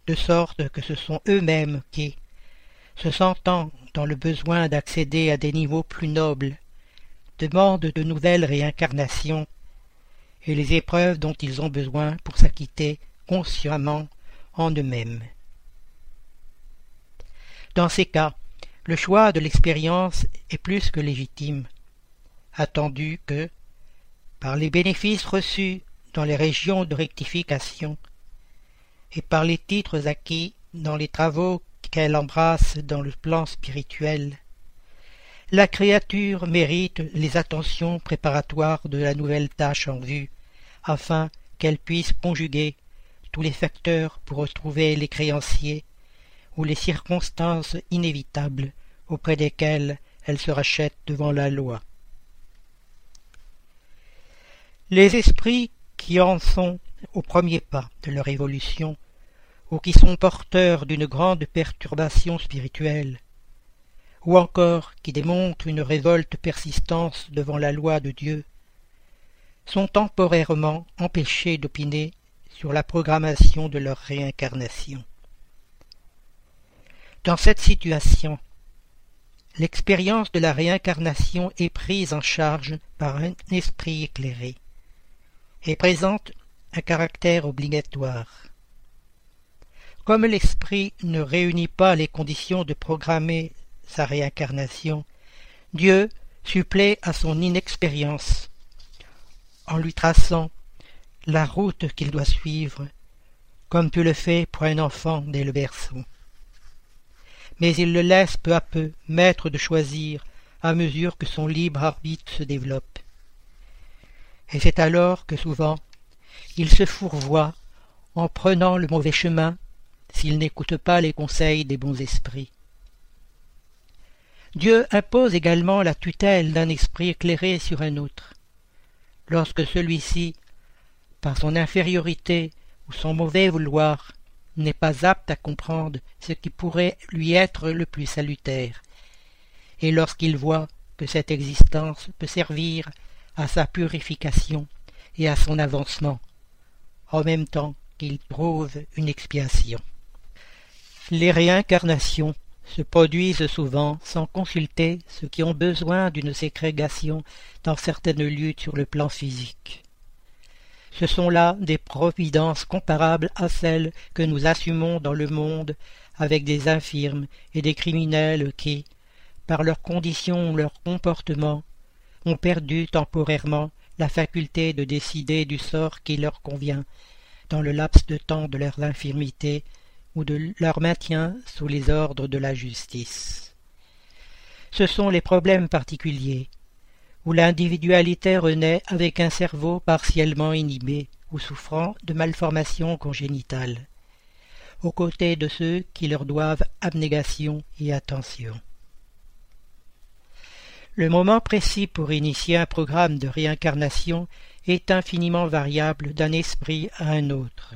de sorte que ce sont eux-mêmes qui, se sentant dans le besoin d'accéder à des niveaux plus nobles, demandent de nouvelles réincarnations et les épreuves dont ils ont besoin pour s'acquitter consciemment en eux-mêmes. Dans ces cas, le choix de l'expérience est plus que légitime, attendu que, par les bénéfices reçus dans les régions de rectification, et par les titres acquis dans les travaux qu'elle embrasse dans le plan spirituel, la créature mérite les attentions préparatoires de la nouvelle tâche en vue, afin qu'elle puisse conjuguer tous les facteurs pour retrouver les créanciers ou les circonstances inévitables auprès desquelles elle se rachète devant la loi. Les esprits qui en sont au premier pas de leur évolution, ou qui sont porteurs d'une grande perturbation spirituelle, ou encore qui démontrent une révolte persistance devant la loi de Dieu, sont temporairement empêchés d'opiner sur la programmation de leur réincarnation. Dans cette situation, l'expérience de la réincarnation est prise en charge par un esprit éclairé et présente un caractère obligatoire. Comme l'esprit ne réunit pas les conditions de programmer sa réincarnation, Dieu supplée à son inexpérience en lui traçant la route qu'il doit suivre, comme tu le fais pour un enfant dès le berceau. Mais il le laisse peu à peu maître de choisir à mesure que son libre arbitre se développe. Et c'est alors que souvent il se fourvoie en prenant le mauvais chemin s'il n'écoute pas les conseils des bons esprits. Dieu impose également la tutelle d'un esprit éclairé sur un autre. Lorsque celui-ci, par son infériorité ou son mauvais vouloir, n'est pas apte à comprendre ce qui pourrait lui être le plus salutaire, et lorsqu'il voit que cette existence peut servir à sa purification et à son avancement, en même temps qu'il trouve une expiation. Les réincarnations se produisent souvent sans consulter ceux qui ont besoin d'une ségrégation dans certaines luttes sur le plan physique. Ce sont là des providences comparables à celles que nous assumons dans le monde avec des infirmes et des criminels qui, par leurs conditions ou leur comportement, ont perdu temporairement la faculté de décider du sort qui leur convient dans le laps de temps de leur infirmité ou de leur maintien sous les ordres de la justice. Ce sont les problèmes particuliers, où l'individualité renaît avec un cerveau partiellement inhibé ou souffrant de malformations congénitales, aux côtés de ceux qui leur doivent abnégation et attention. Le moment précis pour initier un programme de réincarnation est infiniment variable d'un esprit à un autre.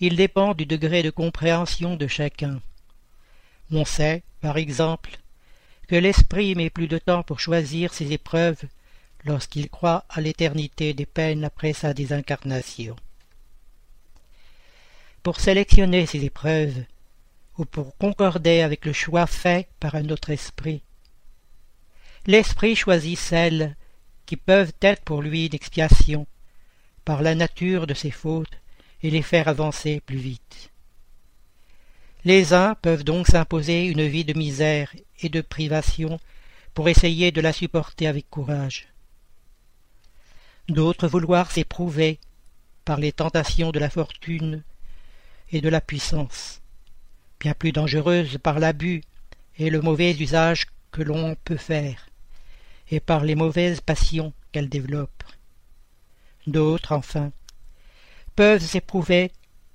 Il dépend du degré de compréhension de chacun. On sait, par exemple, que l'esprit met plus de temps pour choisir ses épreuves lorsqu'il croit à l'éternité des peines après sa désincarnation. Pour sélectionner ces épreuves, ou pour concorder avec le choix fait par un autre esprit, l'esprit choisit celles qui peuvent être pour lui une expiation, par la nature de ses fautes, et les faire avancer plus vite. Les uns peuvent donc s'imposer une vie de misère et de privation pour essayer de la supporter avec courage. D'autres vouloir s'éprouver par les tentations de la fortune et de la puissance, bien plus dangereuses par l'abus et le mauvais usage que l'on peut faire et par les mauvaises passions qu'elles développent. D'autres, enfin, peuvent s'éprouver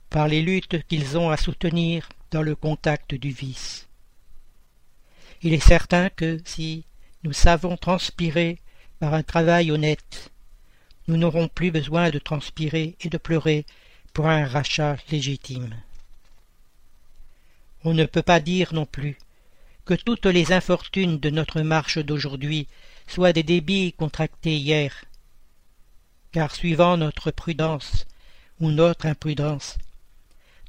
par les luttes qu'ils ont à soutenir le contact du vice. Il est certain que si nous savons transpirer par un travail honnête, nous n'aurons plus besoin de transpirer et de pleurer pour un rachat légitime. On ne peut pas dire non plus que toutes les infortunes de notre marche d'aujourd'hui soit des débits contractés hier. Car suivant notre prudence ou notre imprudence,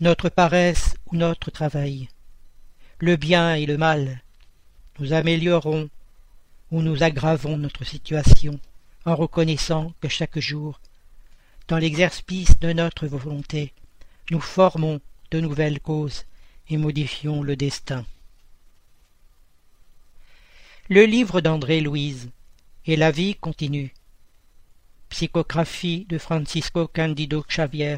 notre paresse ou notre travail, le bien et le mal, nous améliorons ou nous aggravons notre situation en reconnaissant que chaque jour, dans l'exercice de notre volonté, nous formons de nouvelles causes et modifions le destin. Le livre d'André Louise et la vie continue. Psychographie de Francisco Candido Xavier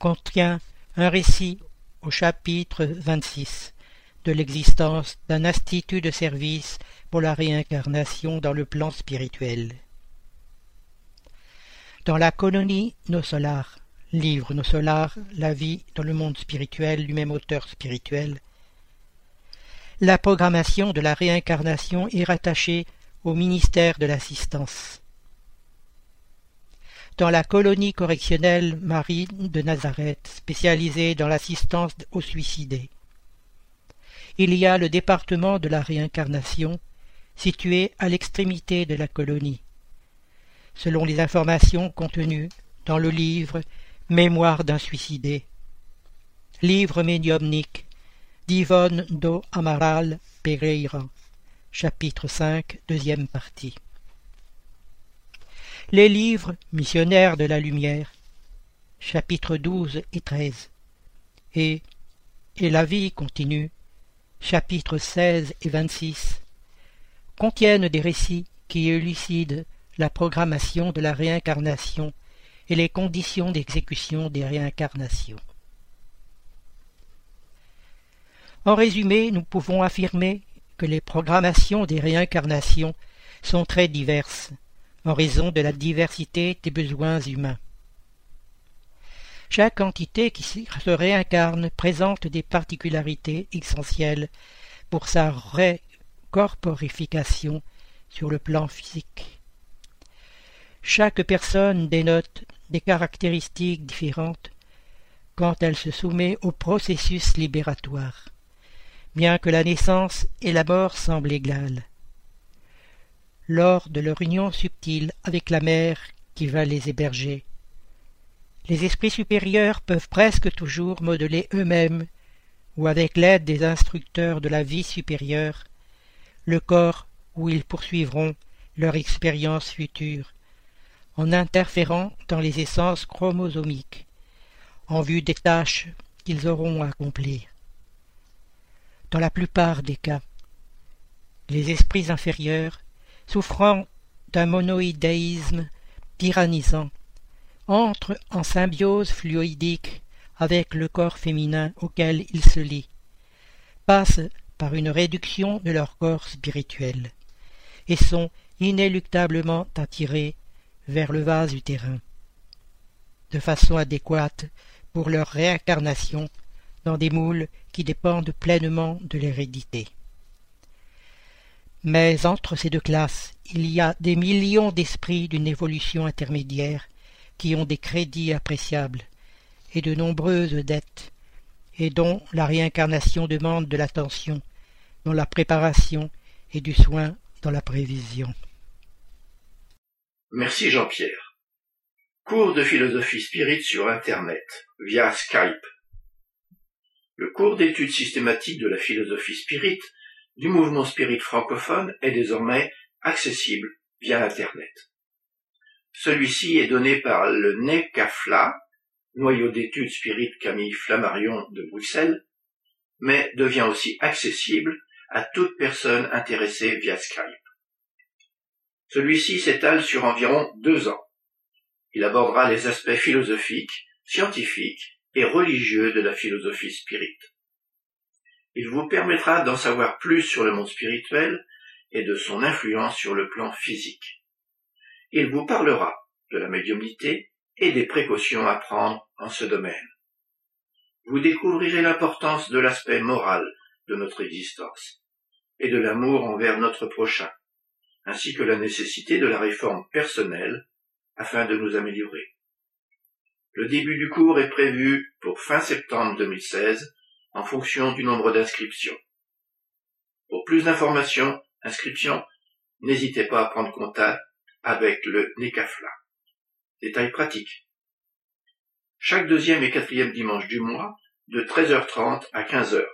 contient un récit au chapitre 26 de l'existence d'un institut de service pour la réincarnation dans le plan spirituel. Dans la colonie Nos Solar, livre Nos Solar, la vie dans le monde spirituel du même auteur spirituel, la programmation de la réincarnation est rattachée au ministère de l'Assistance. Dans la colonie correctionnelle Marie de Nazareth, spécialisée dans l'assistance aux suicidés. Il y a le département de la réincarnation, situé à l'extrémité de la colonie. Selon les informations contenues dans le livre Mémoire d'un suicidé, livre médiumnique d'Yvonne do Amaral Pereira, chapitre 5, deuxième partie. Les livres missionnaires de la lumière, chapitres 12 et 13, et, et la vie continue, chapitres 16 et 26, contiennent des récits qui élucident la programmation de la réincarnation et les conditions d'exécution des réincarnations. En résumé, nous pouvons affirmer que les programmations des réincarnations sont très diverses, en raison de la diversité des besoins humains. Chaque entité qui se réincarne présente des particularités essentielles pour sa récorporification sur le plan physique. Chaque personne dénote des caractéristiques différentes quand elle se soumet au processus libératoire bien que la naissance et la mort semblent égales. Lors de leur union subtile avec la mère qui va les héberger, les esprits supérieurs peuvent presque toujours modeler eux-mêmes, ou avec l'aide des instructeurs de la vie supérieure, le corps où ils poursuivront leur expérience future, en interférant dans les essences chromosomiques, en vue des tâches qu'ils auront à accomplir. Dans la plupart des cas, les esprits inférieurs, souffrant d'un monoïdéisme tyrannisant, entrent en symbiose fluidique avec le corps féminin auquel ils se lient, passent par une réduction de leur corps spirituel, et sont inéluctablement attirés vers le vase utérin, de façon adéquate pour leur réincarnation dans des moules qui dépendent pleinement de l'hérédité. Mais entre ces deux classes, il y a des millions d'esprits d'une évolution intermédiaire qui ont des crédits appréciables et de nombreuses dettes, et dont la réincarnation demande de l'attention, dans la préparation et du soin dans la prévision. Merci Jean-Pierre. Cours de philosophie spirit sur Internet, via Skype. Le cours d'études systématiques de la philosophie spirit du mouvement spirit francophone est désormais accessible via Internet. Celui-ci est donné par le NECAFLA, noyau d'études spirit Camille Flammarion de Bruxelles, mais devient aussi accessible à toute personne intéressée via Skype. Celui-ci s'étale sur environ deux ans. Il abordera les aspects philosophiques, scientifiques et religieux de la philosophie spirit. Il vous permettra d'en savoir plus sur le monde spirituel et de son influence sur le plan physique. Il vous parlera de la médiumnité et des précautions à prendre en ce domaine. Vous découvrirez l'importance de l'aspect moral de notre existence et de l'amour envers notre prochain, ainsi que la nécessité de la réforme personnelle afin de nous améliorer. Le début du cours est prévu pour fin septembre 2016 en fonction du nombre d'inscriptions. Pour plus d'informations, inscriptions, n'hésitez pas à prendre contact avec le NECAFLA. Détail pratique. Chaque deuxième et quatrième dimanche du mois, de 13h30 à 15h.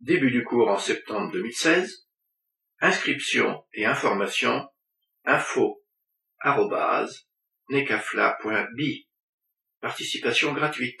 Début du cours en septembre 2016. Inscription et information info Participation gratuite.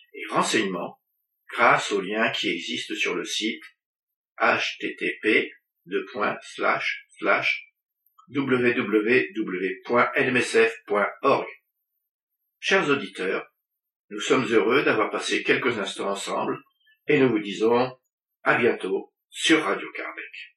et renseignements grâce aux liens qui existent sur le site http www.lmsf.org. Chers auditeurs, nous sommes heureux d'avoir passé quelques instants ensemble et nous vous disons à bientôt sur Radio Carbec.